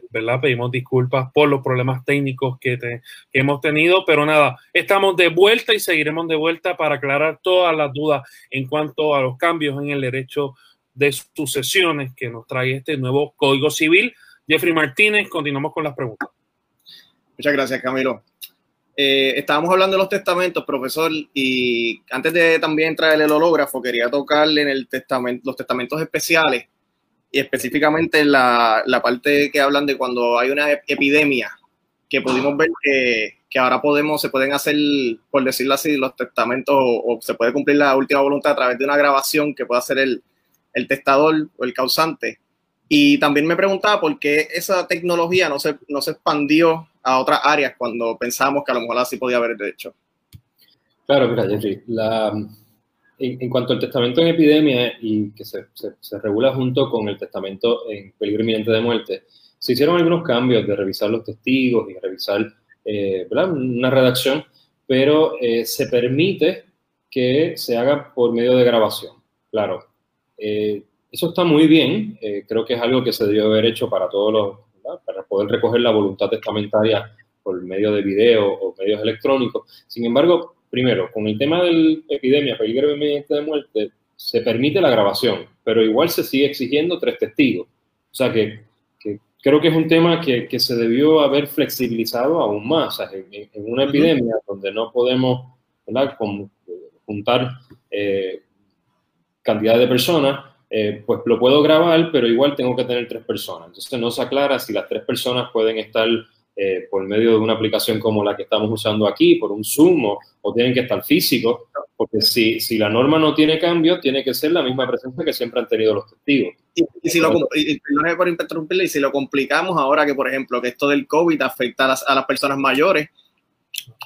¿verdad? Pedimos disculpas por los problemas técnicos que, que, hemos tenido, pero nada, estamos de vuelta y seguiremos de vuelta para aclarar todas las dudas en cuanto a los cambios en el derecho de sucesiones que nos trae este nuevo Código Civil. Jeffrey Martínez, continuamos con las preguntas. Muchas gracias, Camilo. Eh, estábamos hablando de los testamentos, profesor, y antes de también traer el hológrafo, quería tocarle en el testamento, los testamentos especiales y específicamente la, la parte que hablan de cuando hay una epidemia, que pudimos ver que, que, ahora podemos, se pueden hacer, por decirlo así, los testamentos o, se puede cumplir la última voluntad a través de una grabación que pueda hacer el, el testador o el causante. Y también me preguntaba por qué esa tecnología no se, no se expandió a otras áreas cuando pensamos que a lo mejor así podía haber hecho. Claro, mira, Jeffrey, la, en, cuanto al testamento en epidemia y que se, se, regula junto con el testamento en peligro inminente de muerte, se hicieron algunos cambios de revisar los testigos y revisar eh, una redacción, pero eh, se permite que se haga por medio de grabación. Claro, eh, eso está muy bien, eh, creo que es algo que se debió haber hecho para todos los, para poder recoger la voluntad testamentaria por medio de video o medios electrónicos. Sin embargo, primero, con el tema de la epidemia, peligro inminente de muerte, se permite la grabación, pero igual se sigue exigiendo tres testigos. O sea que, creo que es un tema que, que, se debió haber flexibilizado aún más. O sea, en, una epidemia donde no podemos juntar eh, cantidad de personas, eh, pues lo puedo grabar, pero igual tengo que tener tres personas. Entonces no se aclara si las tres personas pueden estar eh, por medio de una aplicación como la que estamos usando aquí, por un Zoom, o, tienen que estar físicos, porque si, si, la norma no tiene cambio, tiene que ser la misma presencia que siempre han tenido los testigos. Y, si lo, y, por interrumpirle, y si lo complicamos ahora que, por ejemplo, que esto del COVID afecta a las, a las personas mayores,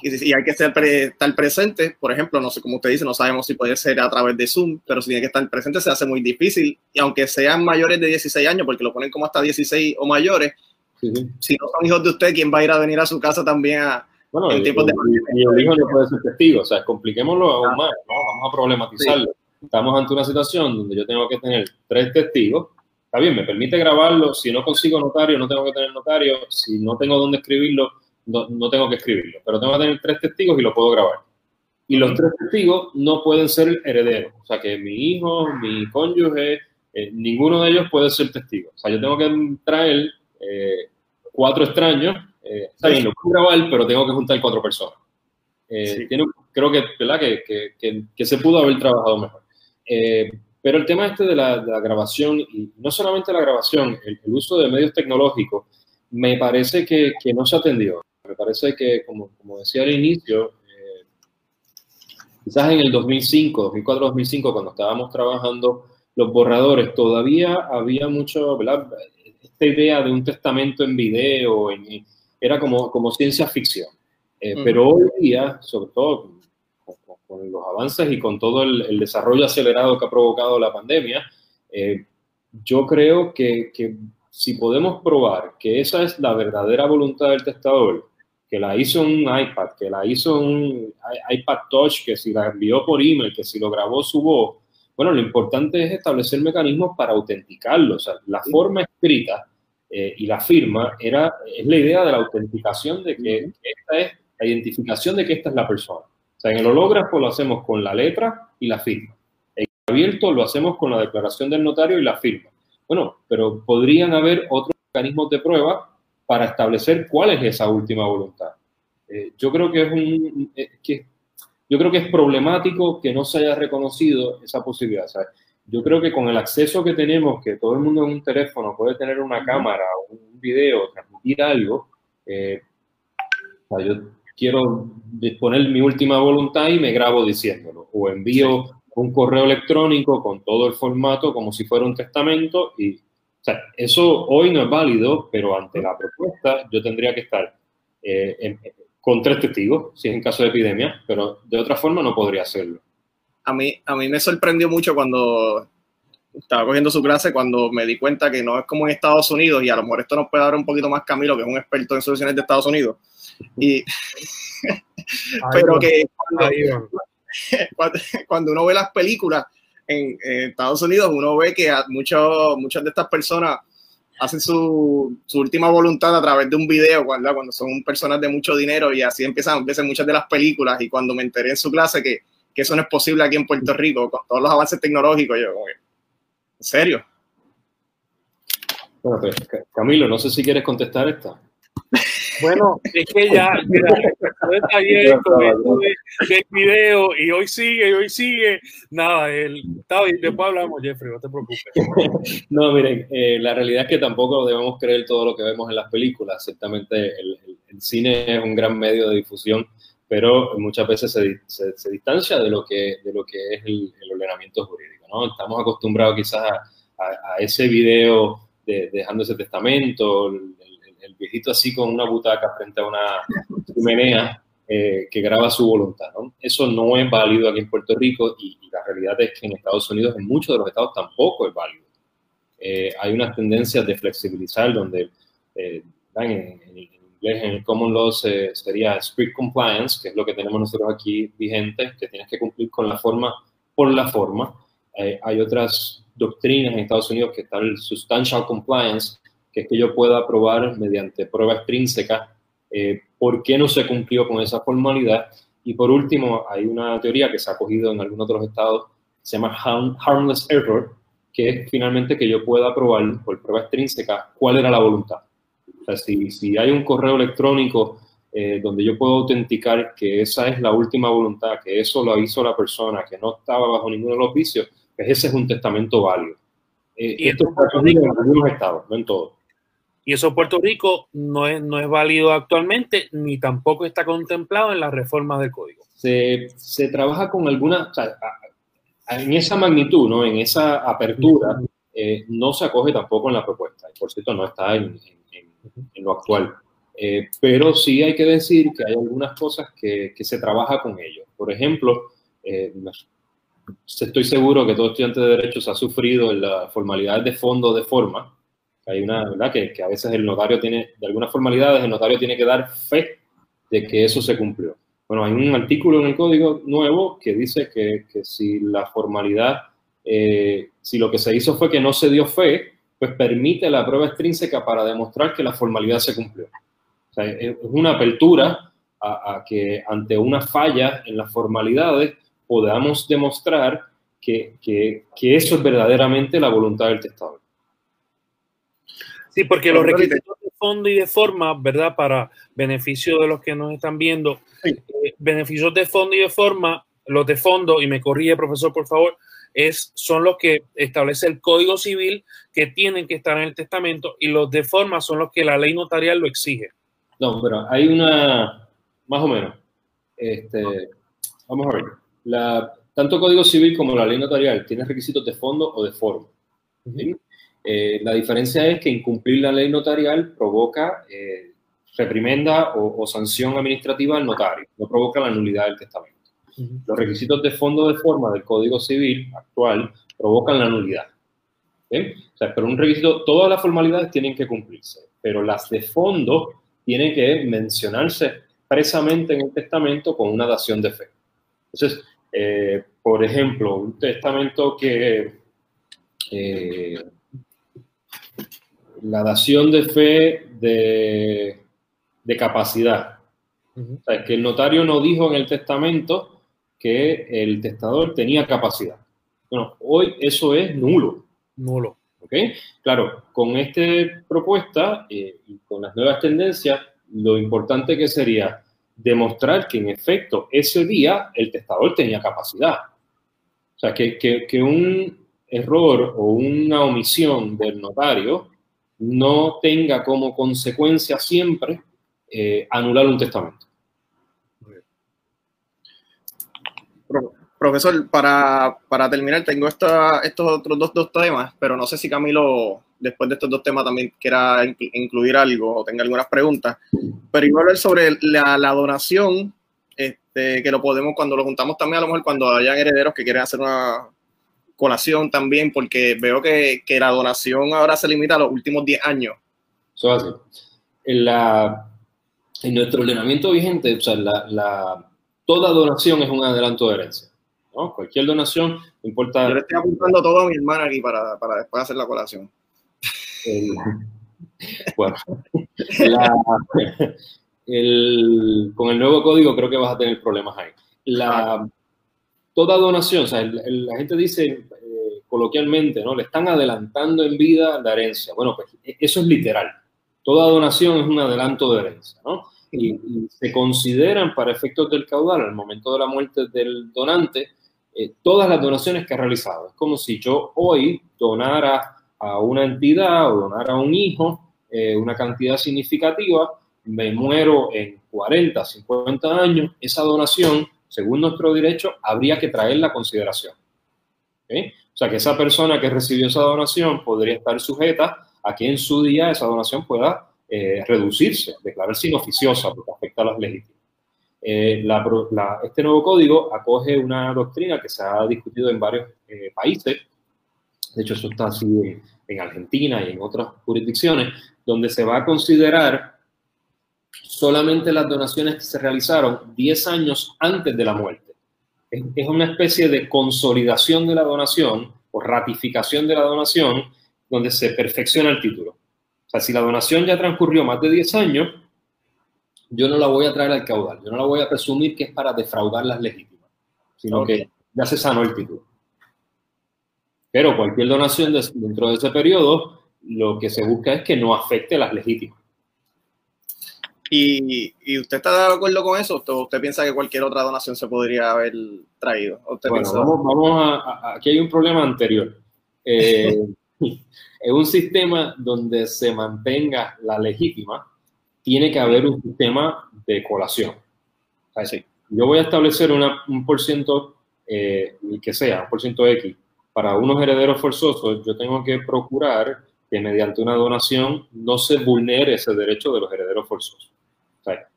y, hay que estar, estar presente, por ejemplo, no sé cómo usted dice, no sabemos si puede ser a través de Zoom, pero si tiene que estar presente se hace muy difícil, y aunque sean mayores de 16 años, porque lo ponen como hasta 16 o mayores, si no son hijos de usted, ¿quién va a ir a venir a su casa también a, bueno, en tiempos de y, el hijo no puede ser testigo, o sea, compliquémoslo aún ah. más, ¿no? vamos a problematizarlo. Estamos ante una situación donde yo tengo que tener tres testigos, está bien, me permite grabarlo, si no consigo notario, no tengo que tener notario, si no tengo dónde escribirlo, no, tengo que escribirlo, pero tengo que tener tres testigos y lo puedo grabar. Y los tres testigos no pueden ser herederos, o sea que mi hijo, mi cónyuge, eh, ninguno de ellos puede ser testigo. O sea, yo tengo que traer eh, cuatro extraños, eh, está bien, lo puedo grabar, pero tengo que juntar cuatro personas. Eh, creo que, Que, que, se pudo haber trabajado mejor. pero el tema este de la, grabación, y no solamente la grabación, el, el uso de medios tecnológicos, me parece que, que, no se atendió. Me parece que, como, como decía al inicio, eh, quizás en el 2005, 2004, 2005, cuando estábamos trabajando los borradores, todavía había mucho, ¿verdad? Esta idea de un testamento en video, era como, como ciencia ficción. Eh, pero hoy día, sobre todo con, los avances y con todo el, desarrollo acelerado que ha provocado la pandemia, eh, yo creo que, que si podemos probar que esa es la verdadera voluntad del testador, que la hizo un iPad, que la hizo un iPad Touch, que si la envió por email, que si lo grabó su voz. Bueno, lo importante es establecer mecanismos para autenticarlo. O sea, la forma escrita eh, y la firma era, es la idea de la autenticación de que, esta es la identificación de que esta es la persona. O sea, en el hológrafo lo hacemos con la letra y la firma. En el abierto lo hacemos con la declaración del notario y la firma. Bueno, pero podrían haber otros mecanismos de prueba para establecer cuál es esa última voluntad. Eh, yo creo que es un, eh, que, yo creo que es problemático que no se haya reconocido esa posibilidad. Yo creo que con el acceso que tenemos, que todo el mundo en un teléfono puede tener una cámara o un video, transmitir algo, eh, yo quiero disponer mi última voluntad y me grabo diciéndolo, o envío un correo electrónico con todo el formato como si fuera un testamento y O sea, eso hoy no es válido, pero ante la propuesta yo tendría que estar eh, con tres testigos, si es en caso de epidemia, pero de otra forma no podría hacerlo. A mí, a mí me sorprendió mucho cuando estaba cogiendo su clase cuando me di cuenta que no es como en Estados Unidos, y a lo mejor esto nos puede dar un poquito más Camilo, que es un experto en soluciones de Estados Unidos. Y, pero que cuando, uno ve las películas en, Estados Unidos, uno ve que muchos, muchas de estas personas hacen su, su, última voluntad a través de un video, cuando, cuando son personas de mucho dinero y así empiezan, empiezan muchas de las películas y cuando me enteré en su clase que, que eso no es posible aquí en Puerto Rico, con todos los avances tecnológicos, yo, ¿En serio? Pues, Camilo, no sé si quieres contestar esta. Bueno, es que ya, mira, está bien con el video y hoy sigue, y hoy sigue. Nada, el, está bien, después hablamos, Jeffrey, no te preocupes. No, miren, eh, la realidad es que tampoco debemos creer todo lo que vemos en las películas. Ciertamente el, cine es un gran medio de difusión, pero muchas veces se, se, distancia de lo que, de lo que es el ordenamiento jurídico. Estamos acostumbrados quizás a, ese video de, dejando ese testamento, el, viejito así con una butaca frente a una chimenea eh, que graba su voluntad, Eso no es válido aquí en Puerto Rico y, la realidad es que en Estados Unidos, en muchos de los estados tampoco es válido. Eh, hay unas tendencias de flexibilizar donde eh, en, inglés, en el common law sería strict compliance, que es lo que tenemos nosotros aquí vigente, que tienes que cumplir con la forma por la forma, hay otras doctrinas en Estados Unidos que está el substantial compliance, que es que yo pueda probar mediante prueba extrínseca eh, por qué no se cumplió con esa formalidad. Y por último, hay una teoría que se ha cogido en algunos otros estados, se llama harmless error, que es finalmente que yo pueda probar por prueba extrínseca cuál era la voluntad. O sea, si, si hay un correo electrónico eh, donde yo puedo autenticar que esa es la última voluntad, que eso lo hizo la persona, que no estaba bajo ninguno de los vicios, pues ese es un testamento válido. Eh, y esto Rico, en algunos estados, no en todos. Y eso en Puerto Rico no es, no es válido actualmente, ni tampoco está contemplado en la reforma del código. Se, se trabaja con alguna, o sea, en esa magnitud, ¿no? en esa apertura, eh, no se acoge tampoco en la propuesta. Por cierto, no está en, en, lo actual. Eh, pero sí hay que decir que hay algunas cosas que, que se trabaja con ellos. Por ejemplo, eh, estoy seguro que todo estudiante de Derecho se ha sufrido en las formalidades de fondo de forma. Hay una, ¿verdad? Que, que, a veces el notario tiene, de algunas formalidades, el notario tiene que dar fe de que eso se cumplió. Bueno, hay un artículo en el código nuevo que dice que, que si la formalidad, eh, si lo que se hizo fue que no se dio fe, pues permite la prueba extrínseca para demostrar que la formalidad se cumplió. O sea, es una apertura a, a que ante una falla en las formalidades, podamos demostrar que, que, que, eso es verdaderamente la voluntad del testador. Sí, porque los requisitos de fondo y de forma, ¿verdad? Para beneficio de los que nos están viendo, eh, beneficios de fondo y de forma, los de fondo, y me corrige, profesor, por favor, es, son los que establece el Código Civil que tienen que estar en el testamento y los de forma son los que la ley notarial lo exige. No, pero hay una, más o menos, este, vamos a ver la, tanto Código Civil como la ley notarial tienen requisitos de fondo o de forma. Eh, la diferencia es que incumplir la ley notarial provoca eh, reprimenda o, sanción administrativa al notario, no provoca la nulidad del testamento. Los requisitos de fondo o de forma del Código Civil actual provocan la nulidad. O sea, pero un requisito, todas las formalidades tienen que cumplirse, pero las de fondo tienen que mencionarse expresamente en el testamento con una dación de fe. Entonces, eh, por ejemplo, un testamento que eh, la dación de fe de, de capacidad. O sea, que el notario no dijo en el testamento que el testador tenía capacidad. Bueno, hoy eso es nulo. Nulo. ¿Ok? Claro, con esta propuesta eh, y con las nuevas tendencias, lo importante que sería demostrar que en efecto ese día el testador tenía capacidad. O sea, que, que, un error o una omisión del notario no tenga como consecuencia siempre eh, anular un testamento. Profesor, para, para terminar, tengo estos otros dos, dos, temas, pero no sé si Camilo después de estos dos temas también quiera incluir algo o tenga algunas preguntas. Pero iba a sobre la, la donación, este, que lo podemos cuando lo juntamos también a lo mejor cuando hayan herederos que quieren hacer una colación también, porque veo que, que la donación ahora se limita a los últimos 10 años. Eso así. En, la, en nuestro ordenamiento vigente, o sea, la, la, toda donación es un adelanto de herencia. ¿no? Cualquier donación, no importa. Yo le estoy apuntando todo a mi hermana aquí para, para después hacer la colación. El, bueno, la, el, con el nuevo código creo que vas a tener problemas ahí. La, toda donación, o sea, la gente dice eh, coloquialmente, ¿no? Le están adelantando en vida la herencia. Bueno, pues e, eso es literal. Toda donación es un adelanto de herencia, ¿no? Y, y se consideran para efectos del caudal al momento de la muerte del donante eh, todas las donaciones que ha realizado. Es como si yo hoy donara a una entidad o donara a un hijo eh, una cantidad significativa, me muero en 40, 50 años, esa donación, según nuestro derecho, habría que traerla a consideración. O sea, que esa persona que recibió esa donación podría estar sujeta a que en su día esa donación pueda eh, reducirse, declararse inoficiosa, porque afecta a las legítimas. Eh, este nuevo código acoge una doctrina que se ha discutido en varios eh, países, de hecho eso está así en, Argentina y en otras jurisdicciones, donde se va a considerar solamente las donaciones que se realizaron 10 años antes de la muerte. Es, una especie de consolidación de la donación o ratificación de la donación donde se perfecciona el título. O sea, si la donación ya transcurrió más de 10 años, yo no la voy a traer al caudal, yo no la voy a presumir que es para defraudar las legítimas, sino que ya se sanó el título. Pero cualquier donación dentro de ese periodo, lo que se busca es que no afecte las legítimas. ¿Y, ¿Y, usted está de acuerdo con eso? ¿O usted piensa que cualquier otra donación se podría haber traído? bueno, vamos, vamos a, Aquí hay un problema anterior. Eh, es un sistema donde se mantenga la legítima, tiene que haber un sistema de colación. yo voy a establecer un por ciento, eh, que sea, un por ciento X, para unos herederos forzosos, yo tengo que procurar que mediante una donación no se vulnere ese derecho de los herederos forzosos.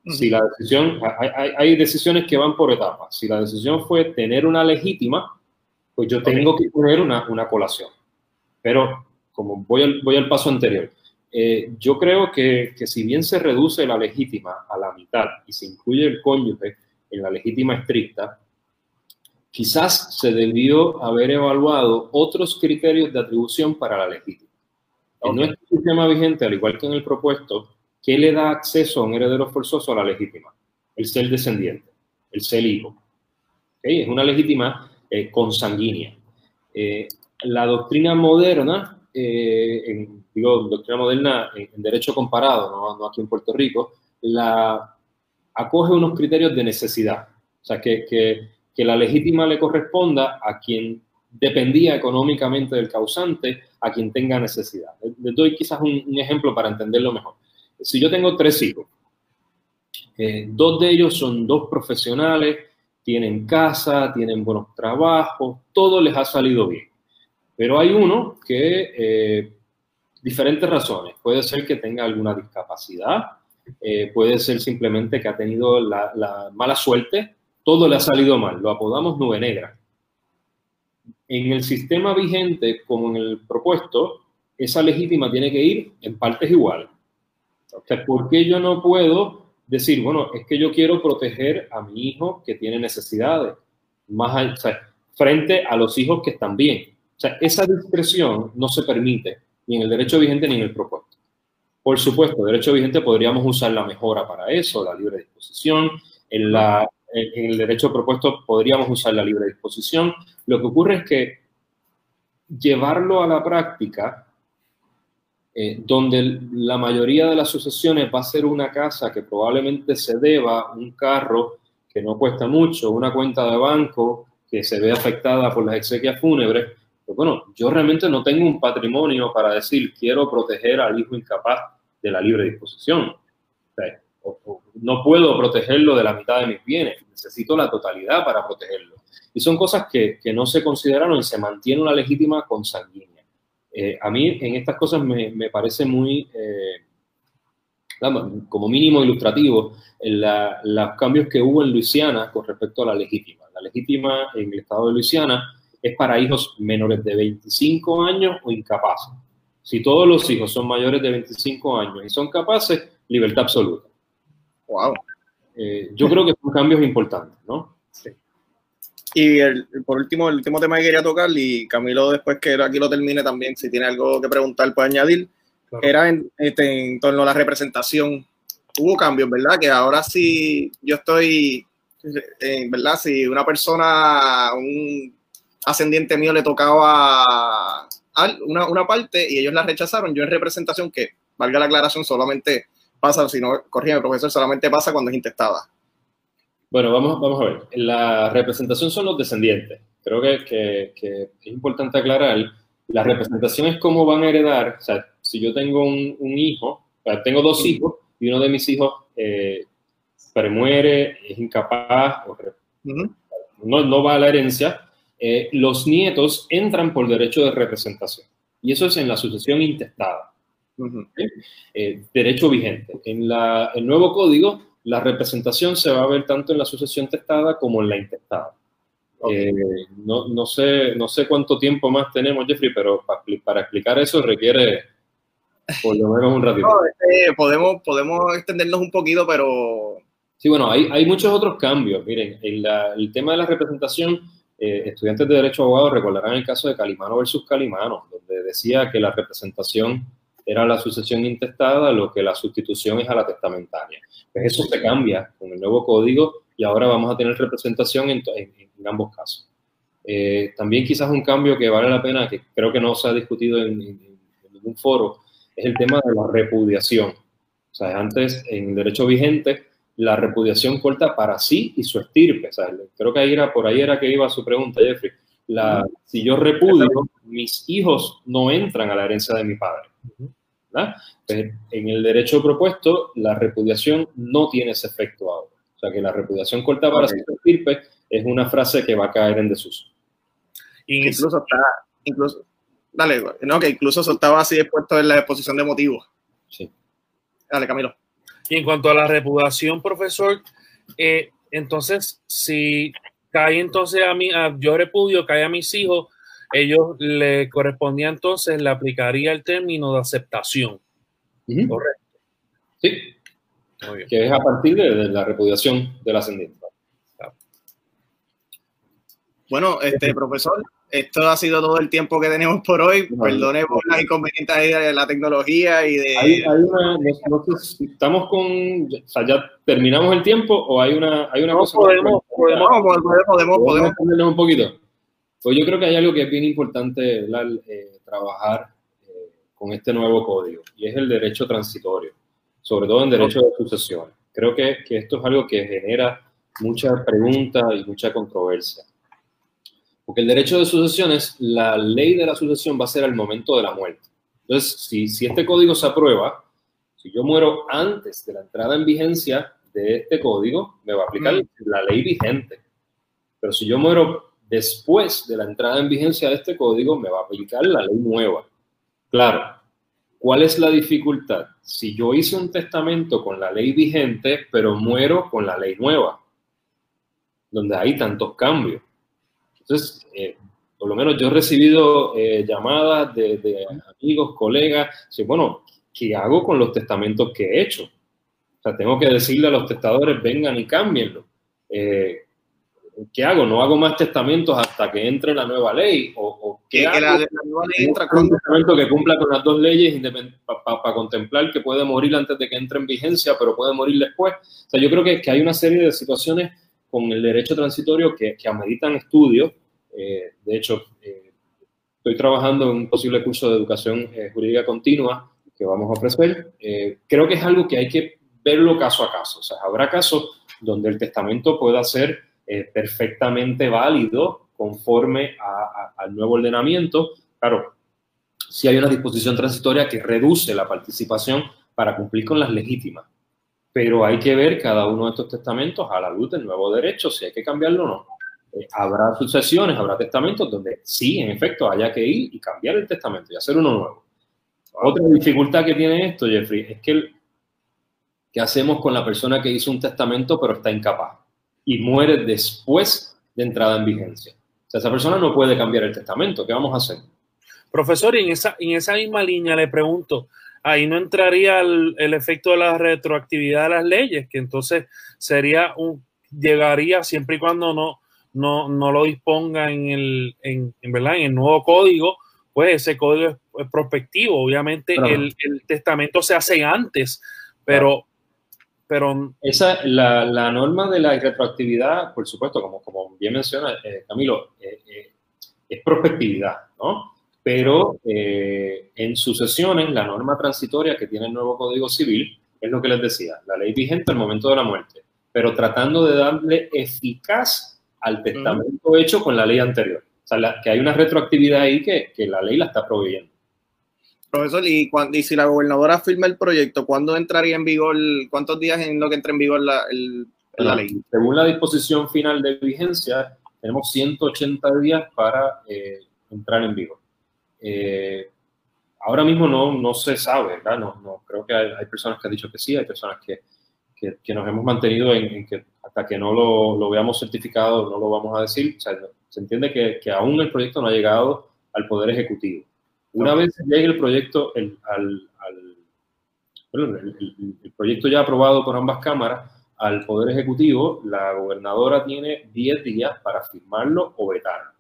Si la decisión, hay, hay, decisiones que van por etapas. Si la decisión fue tener una legítima, pues yo tengo que poner una, una colación. Pero como voy al, voy al paso anterior, eh, yo creo que, que, si bien se reduce la legítima a la mitad y se incluye el cónyuge en la legítima estricta, quizás se debió haber evaluado otros criterios de atribución para la legítima. En nuestro sistema vigente, al igual que en el propuesto, ¿qué le da acceso a un heredero forzoso a la legítima? El ser descendiente, el ser hijo. Es una legítima eh, consanguínea. Eh, la doctrina moderna eh, digo, doctrina moderna en, derecho comparado, ¿no? aquí en Puerto Rico, la acoge unos criterios de necesidad. O sea, que, que, que la legítima le corresponda a quien dependía económicamente del causante, a quien tenga necesidad. Les doy quizás un, ejemplo para entenderlo mejor. Si yo tengo tres hijos, eh, dos de ellos son dos profesionales, tienen casa, tienen buenos trabajos, todo les ha salido bien. Pero hay uno que, eh, diferentes razones, puede ser que tenga alguna discapacidad, eh, puede ser simplemente que ha tenido la, mala suerte, todo le ha salido mal, lo apodamos nube negra. En el sistema vigente, como en el propuesto, esa legítima tiene que ir en partes iguales. O sea, ¿por qué yo no puedo decir, bueno, es que yo quiero proteger a mi hijo que tiene necesidades, más frente a los hijos que están bien? O sea, esa discreción no se permite ni en el derecho vigente ni en el propuesto. Por supuesto, derecho vigente podríamos usar la mejora para eso, la libre disposición. En, la, en el derecho propuesto podríamos usar la libre disposición. Lo que ocurre es que llevarlo a la práctica, eh, donde la mayoría de las sucesiones va a ser una casa que probablemente se deba, un carro que no cuesta mucho, una cuenta de banco que se ve afectada por las exequias fúnebres, pues bueno, yo realmente no tengo un patrimonio para decir quiero proteger al hijo incapaz de la libre disposición. no puedo protegerlo de la mitad de mis bienes, necesito la totalidad para protegerlo. Y son cosas que, no se consideraron y se mantiene una legítima consanguínea. Eh, a mí en estas cosas me, me parece muy, eh, como mínimo ilustrativo, los cambios que hubo en Luisiana con respecto a la legítima. La legítima en el estado de Luisiana es para hijos menores de 25 años o incapaces. Si todos los hijos son mayores de 25 años y son capaces, libertad absoluta. Wow. Eh, yo creo que son cambios importantes, ¿no? Sí. Y por último, el último tema que quería tocar, y Camilo después que aquí lo termine también, si tiene algo que preguntar, puede añadir, era en, este, en torno a la representación. Hubo cambios, ¿verdad? Que ahora sí yo estoy, eh, ¿verdad? Si una persona, un ascendiente mío le tocaba una, una parte y ellos la rechazaron, yo en representación, que valga la aclaración, solamente pasa, si no, corrígeme, profesor, solamente pasa cuando es intestada. Bueno, vamos, vamos a ver. La representación son los descendientes. Creo que, que, que, es importante aclarar. La representación es cómo van a heredar. O sea, si yo tengo un, un hijo, tengo dos hijos y uno de mis hijos eh, premuere, es incapaz, no, no, va a la herencia, eh, los nietos entran por derecho de representación. Y eso es en la sucesión intestada. Eh, derecho vigente. En la, el nuevo código, la representación se va a ver tanto en la sucesión testada como en la intestada. Eh, no, no, sé, no sé cuánto tiempo más tenemos, Jeffrey, pero para, explicar eso requiere por lo menos un ratito. Este, podemos, podemos extendernos un poquito, pero... Sí, bueno, hay, hay muchos otros cambios. Miren, en el tema de la representación, eh, estudiantes de Derecho Abogado recordarán el caso de Calimano versus Calimano, donde decía que la representación era la sucesión intestada, lo que la sustitución es a la testamentaria. Pues eso se cambia con el nuevo código y ahora vamos a tener representación en, ambos casos. Eh, también quizás un cambio que vale la pena, que creo que no se ha discutido en, ningún foro, es el tema de la repudiación. O sea, antes en el derecho vigente, la repudiación corta para sí y su estirpe. O sea, creo que ahí era, por ahí era que iba su pregunta, Jeffrey. Si yo repudio, mis hijos no entran a la herencia de mi padre. Pues, en el derecho propuesto, la repudiación no tiene ese efecto ahora. O sea que la repudiación corta para okay. estirpe es una frase que va a caer en desuso. incluso está, incluso, dale, no, que incluso eso estaba así expuesto en la exposición de motivos. Sí. Dale, Camilo. Y en cuanto a la repudiación, profesor, eh, entonces, si cae entonces a mí, a, yo repudio, cae a mis hijos, ellos le correspondía entonces, le aplicaría el término de aceptación. Correcto. Sí. Que es a partir de, la repudiación del ascendiente. Bueno, este profesor, esto ha sido todo el tiempo que tenemos por hoy. Perdone por las inconvenientes de la tecnología y de. Hay, hay una, estamos con, o sea, ya terminamos el tiempo o hay una, hay una no, cosa. Podemos, podemos, podemos, podemos, podemos, podemos un poquito. Pues yo creo que hay algo que es bien importante eh, trabajar eh, con este nuevo código y es el derecho transitorio, sobre todo en derecho de sucesión. Creo que, que esto es algo que genera mucha pregunta y mucha controversia. Porque el derecho de sucesión es la ley de la sucesión va a ser al momento de la muerte. Entonces, si, si este código se aprueba, si yo muero antes de la entrada en vigencia de este código, me va a aplicar mm. la ley vigente. Pero si yo muero después de la entrada en vigencia de este código me va a aplicar la ley nueva. Claro, ¿cuál es la dificultad? Si yo hice un testamento con la ley vigente, pero muero con la ley nueva, donde hay tantos cambios. Entonces, eh, por lo menos yo he recibido eh, llamadas de, amigos, colegas, sí, bueno, ¿qué hago con los testamentos que he hecho? O sea, tengo que decirle a los testadores, vengan y cámbienlo. Eh, ¿qué hago? ¿No hago más testamentos hasta que entre la nueva ley? ¿O, qué que la, nueva ley entra con un testamento que cumpla con las dos leyes para contemplar que puede morir antes de que entre en vigencia, pero puede morir después? O sea, yo creo que, que hay una serie de situaciones con el derecho transitorio que, que ameritan estudio. Eh, de hecho, eh, estoy trabajando en un posible curso de educación eh, jurídica continua que vamos a ofrecer. creo que es algo que hay que verlo caso a caso. O sea, habrá casos donde el testamento pueda ser eh, perfectamente válido conforme al nuevo ordenamiento. Claro, si hay una disposición transitoria que reduce la participación para cumplir con las legítimas, pero hay que ver cada uno de estos testamentos a la luz del nuevo derecho, si hay que cambiarlo o no. Eh, habrá sucesiones, habrá testamentos donde sí, en efecto, haya que ir y cambiar el testamento y hacer uno nuevo. Otra dificultad que tiene esto, Jeffrey, es que ¿qué hacemos con la persona que hizo un testamento pero está incapaz y muere después de entrada en vigencia? O sea, esa persona no puede cambiar el testamento. ¿Qué vamos a hacer? Profesor, y en esa, en esa misma línea le pregunto, ahí no entraría el, efecto de la retroactividad de las leyes, que entonces sería un, llegaría siempre y cuando no, no, no lo disponga en el, en, ¿verdad? en el nuevo código, pues ese código es, prospectivo. Obviamente el, el, testamento se hace antes, pero... pero Esa, la, la, norma de la retroactividad, por supuesto, como, como bien menciona eh, Camilo, eh, eh, es prospectividad, ¿no? pero eh, en sucesiones la norma transitoria que tiene el nuevo Código Civil es lo que les decía, la ley vigente al momento de la muerte, pero tratando de darle eficaz al testamento hecho con la ley anterior. O sea, que hay una retroactividad ahí que, que, la ley la está proveyendo. Profesor, ¿y, y si la gobernadora firma el proyecto, ¿cuándo entraría en vigor, cuántos días en lo que entra en vigor la, la ley? Según la disposición final de vigencia, tenemos 180 días para eh, entrar en vigor. Eh, ahora mismo no, no se sabe, ¿verdad? No, no, creo que hay, personas que han dicho que sí, hay personas que, que, que nos hemos mantenido en, que hasta que no lo, lo, veamos certificado no lo vamos a decir. O sea, se entiende que, que, aún el proyecto no ha llegado al Poder Ejecutivo. Una vez llegue el proyecto el, al, al el, proyecto ya aprobado por ambas cámaras al Poder Ejecutivo, la gobernadora tiene 10 días para firmarlo o vetarlo.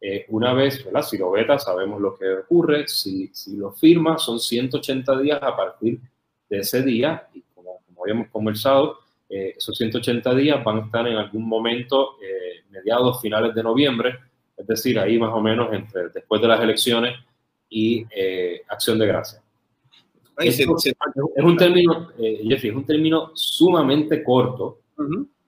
Eh, una vez, ¿verdad? Si lo veta, sabemos lo que ocurre. Si, si, lo firma, son 180 días a partir de ese día. Y como, como habíamos conversado, eh, esos 180 días van a estar en algún momento, eh, mediados, finales de noviembre, es decir, ahí más o menos entre después de las elecciones y acción de gracia. es un término, Jeffrey, es un término sumamente corto.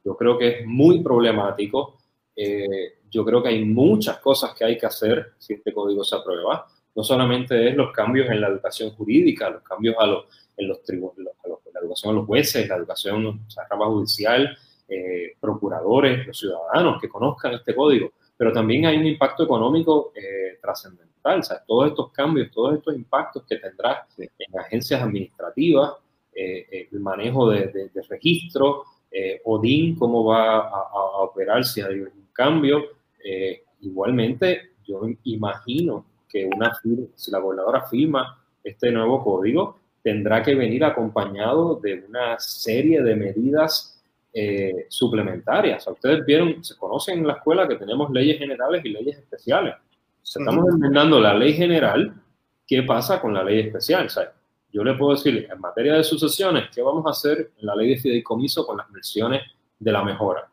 Yo creo que es muy problemático. Eh, yo creo que hay muchas cosas que hay que hacer si este código se aprueba. No solamente es los cambios en la educación jurídica, los cambios a los, en los tribunales, la educación a los jueces, la educación o sea, rama judicial, eh, procuradores, los ciudadanos que conozcan este código, pero también hay un impacto económico eh, trascendental. Todos estos cambios, todos estos impactos que tendrá en agencias administrativas, eh, el manejo de, de, de registro, ODIN, cómo va a, operar si hay un cambio, eh, igualmente, yo imagino que una si la gobernadora firma este nuevo código, tendrá que venir acompañado de una serie de medidas eh, suplementarias. ustedes vieron, se conocen en la escuela que tenemos leyes generales y leyes especiales. Estamos enmendando la ley general, ¿qué pasa con la ley especial? yo le puedo decir, en materia de sucesiones, ¿qué vamos a hacer en la ley de fideicomiso con las versiones de la mejora?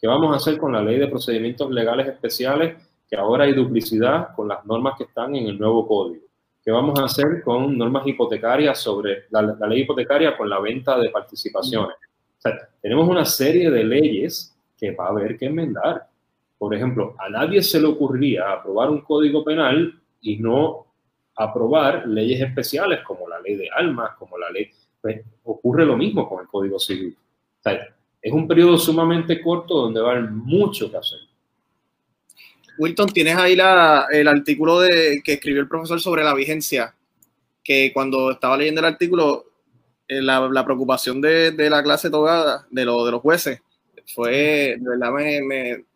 ¿Qué vamos a hacer con la ley de procedimientos legales especiales? Que ahora hay duplicidad con las normas que están en el nuevo código. ¿Qué vamos a hacer con normas hipotecarias sobre la, ley hipotecaria con la venta de participaciones? O sea, tenemos una serie de leyes que va a haber que enmendar. Por ejemplo, a nadie se le ocurriría aprobar un código penal y no aprobar leyes especiales como la ley de almas, como la ley... Pues, ocurre lo mismo con el Código Civil. O sea, es un periodo sumamente corto donde va a haber mucho que hacer. Wilton, tienes ahí el artículo que escribió el profesor sobre la vigencia, que cuando estaba leyendo el artículo, eh, la, preocupación de, la clase togada, de, lo, de los jueces, fue, de verdad, me,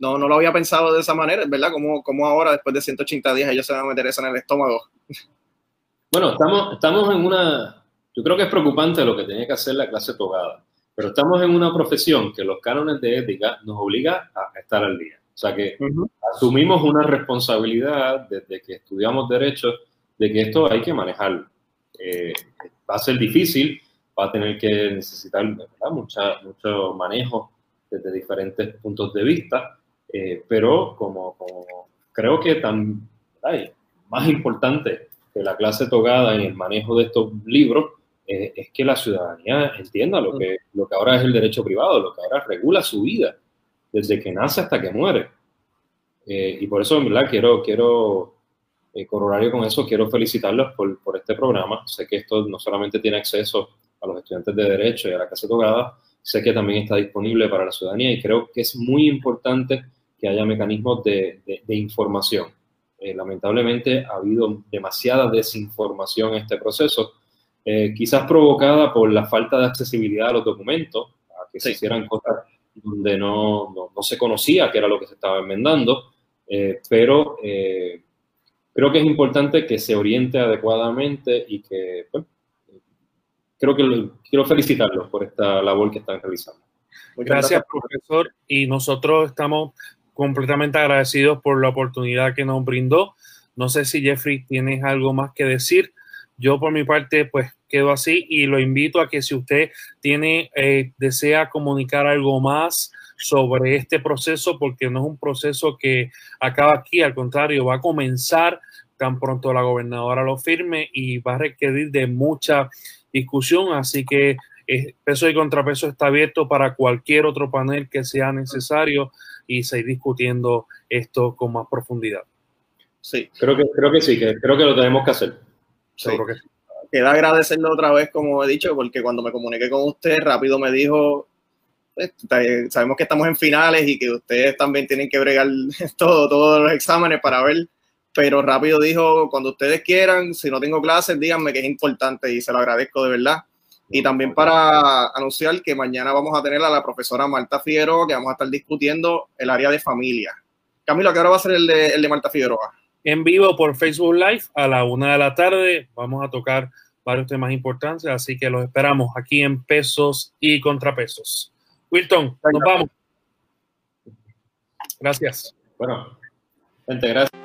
no, no lo había pensado de esa manera, ¿verdad? Como, como ahora, después de 180 días, ellos se van a meter eso en el estómago. Bueno, estamos, estamos en una, yo creo que es preocupante lo que tenía que hacer la clase togada pero estamos en una profesión que los cánones de ética nos obliga a estar al día. O sea que asumimos una responsabilidad desde que estudiamos derecho de que esto hay que manejarlo. Eh, va a ser difícil, va a tener que necesitar Mucha, mucho manejo desde diferentes puntos de vista, eh, pero como, creo que tan, más importante que la clase togada en el manejo de estos libros eh, es que la ciudadanía entienda lo que, lo que ahora es el derecho privado, lo que ahora regula su vida, desde que nace hasta que muere. Eh, y por eso, en verdad, quiero, quiero corolario con eso, quiero felicitarlos por, por, este programa. Sé que esto no solamente tiene acceso a los estudiantes de Derecho y a la Casa Togada, sé que también está disponible para la ciudadanía y creo que es muy importante que haya mecanismos de, información. Eh, lamentablemente ha habido demasiada desinformación en este proceso, eh, quizás provocada por la falta de accesibilidad a los documentos, a que se hicieran cosas donde no, no, se conocía qué era lo que se estaba enmendando, eh, pero creo que es importante que se oriente adecuadamente y que, creo que quiero felicitarlos por esta labor que están realizando. Gracias, profesor. Y nosotros estamos completamente agradecidos por la oportunidad que nos brindó. No sé si Jeffrey tienes algo más que decir. Yo por mi parte, pues quedo así y lo invito a que si usted tiene, eh, desea comunicar algo más sobre este proceso, porque no es un proceso que acaba aquí, al contrario, va a comenzar tan pronto la gobernadora lo firme y va a requerir de mucha discusión, así que eh, peso y contrapeso está abierto para cualquier otro panel que sea necesario y seguir discutiendo esto con más profundidad. Sí, creo que, creo que sí, que creo que lo tenemos que hacer. Seguro que sí. Queda agradecerle otra vez, como he dicho, porque cuando me comuniqué con usted, rápido me dijo, pues, sabemos que estamos en finales y que ustedes también tienen que bregar todo, todos los exámenes para ver pero rápido dijo, cuando ustedes quieran, si no tengo clases, díganme que es importante y se lo agradezco de verdad. Y también para anunciar que mañana vamos a tener a la profesora Marta Figueroa, que vamos a estar discutiendo el área de familia. Camilo, ¿a qué hora va a ser el de, el de Marta Figueroa? En vivo por Facebook Live a la una de la tarde. Vamos a tocar varios temas importantes, así que los esperamos aquí en pesos y contrapesos. Wilton, nos vamos. Gracias. Bueno, gente, gracias.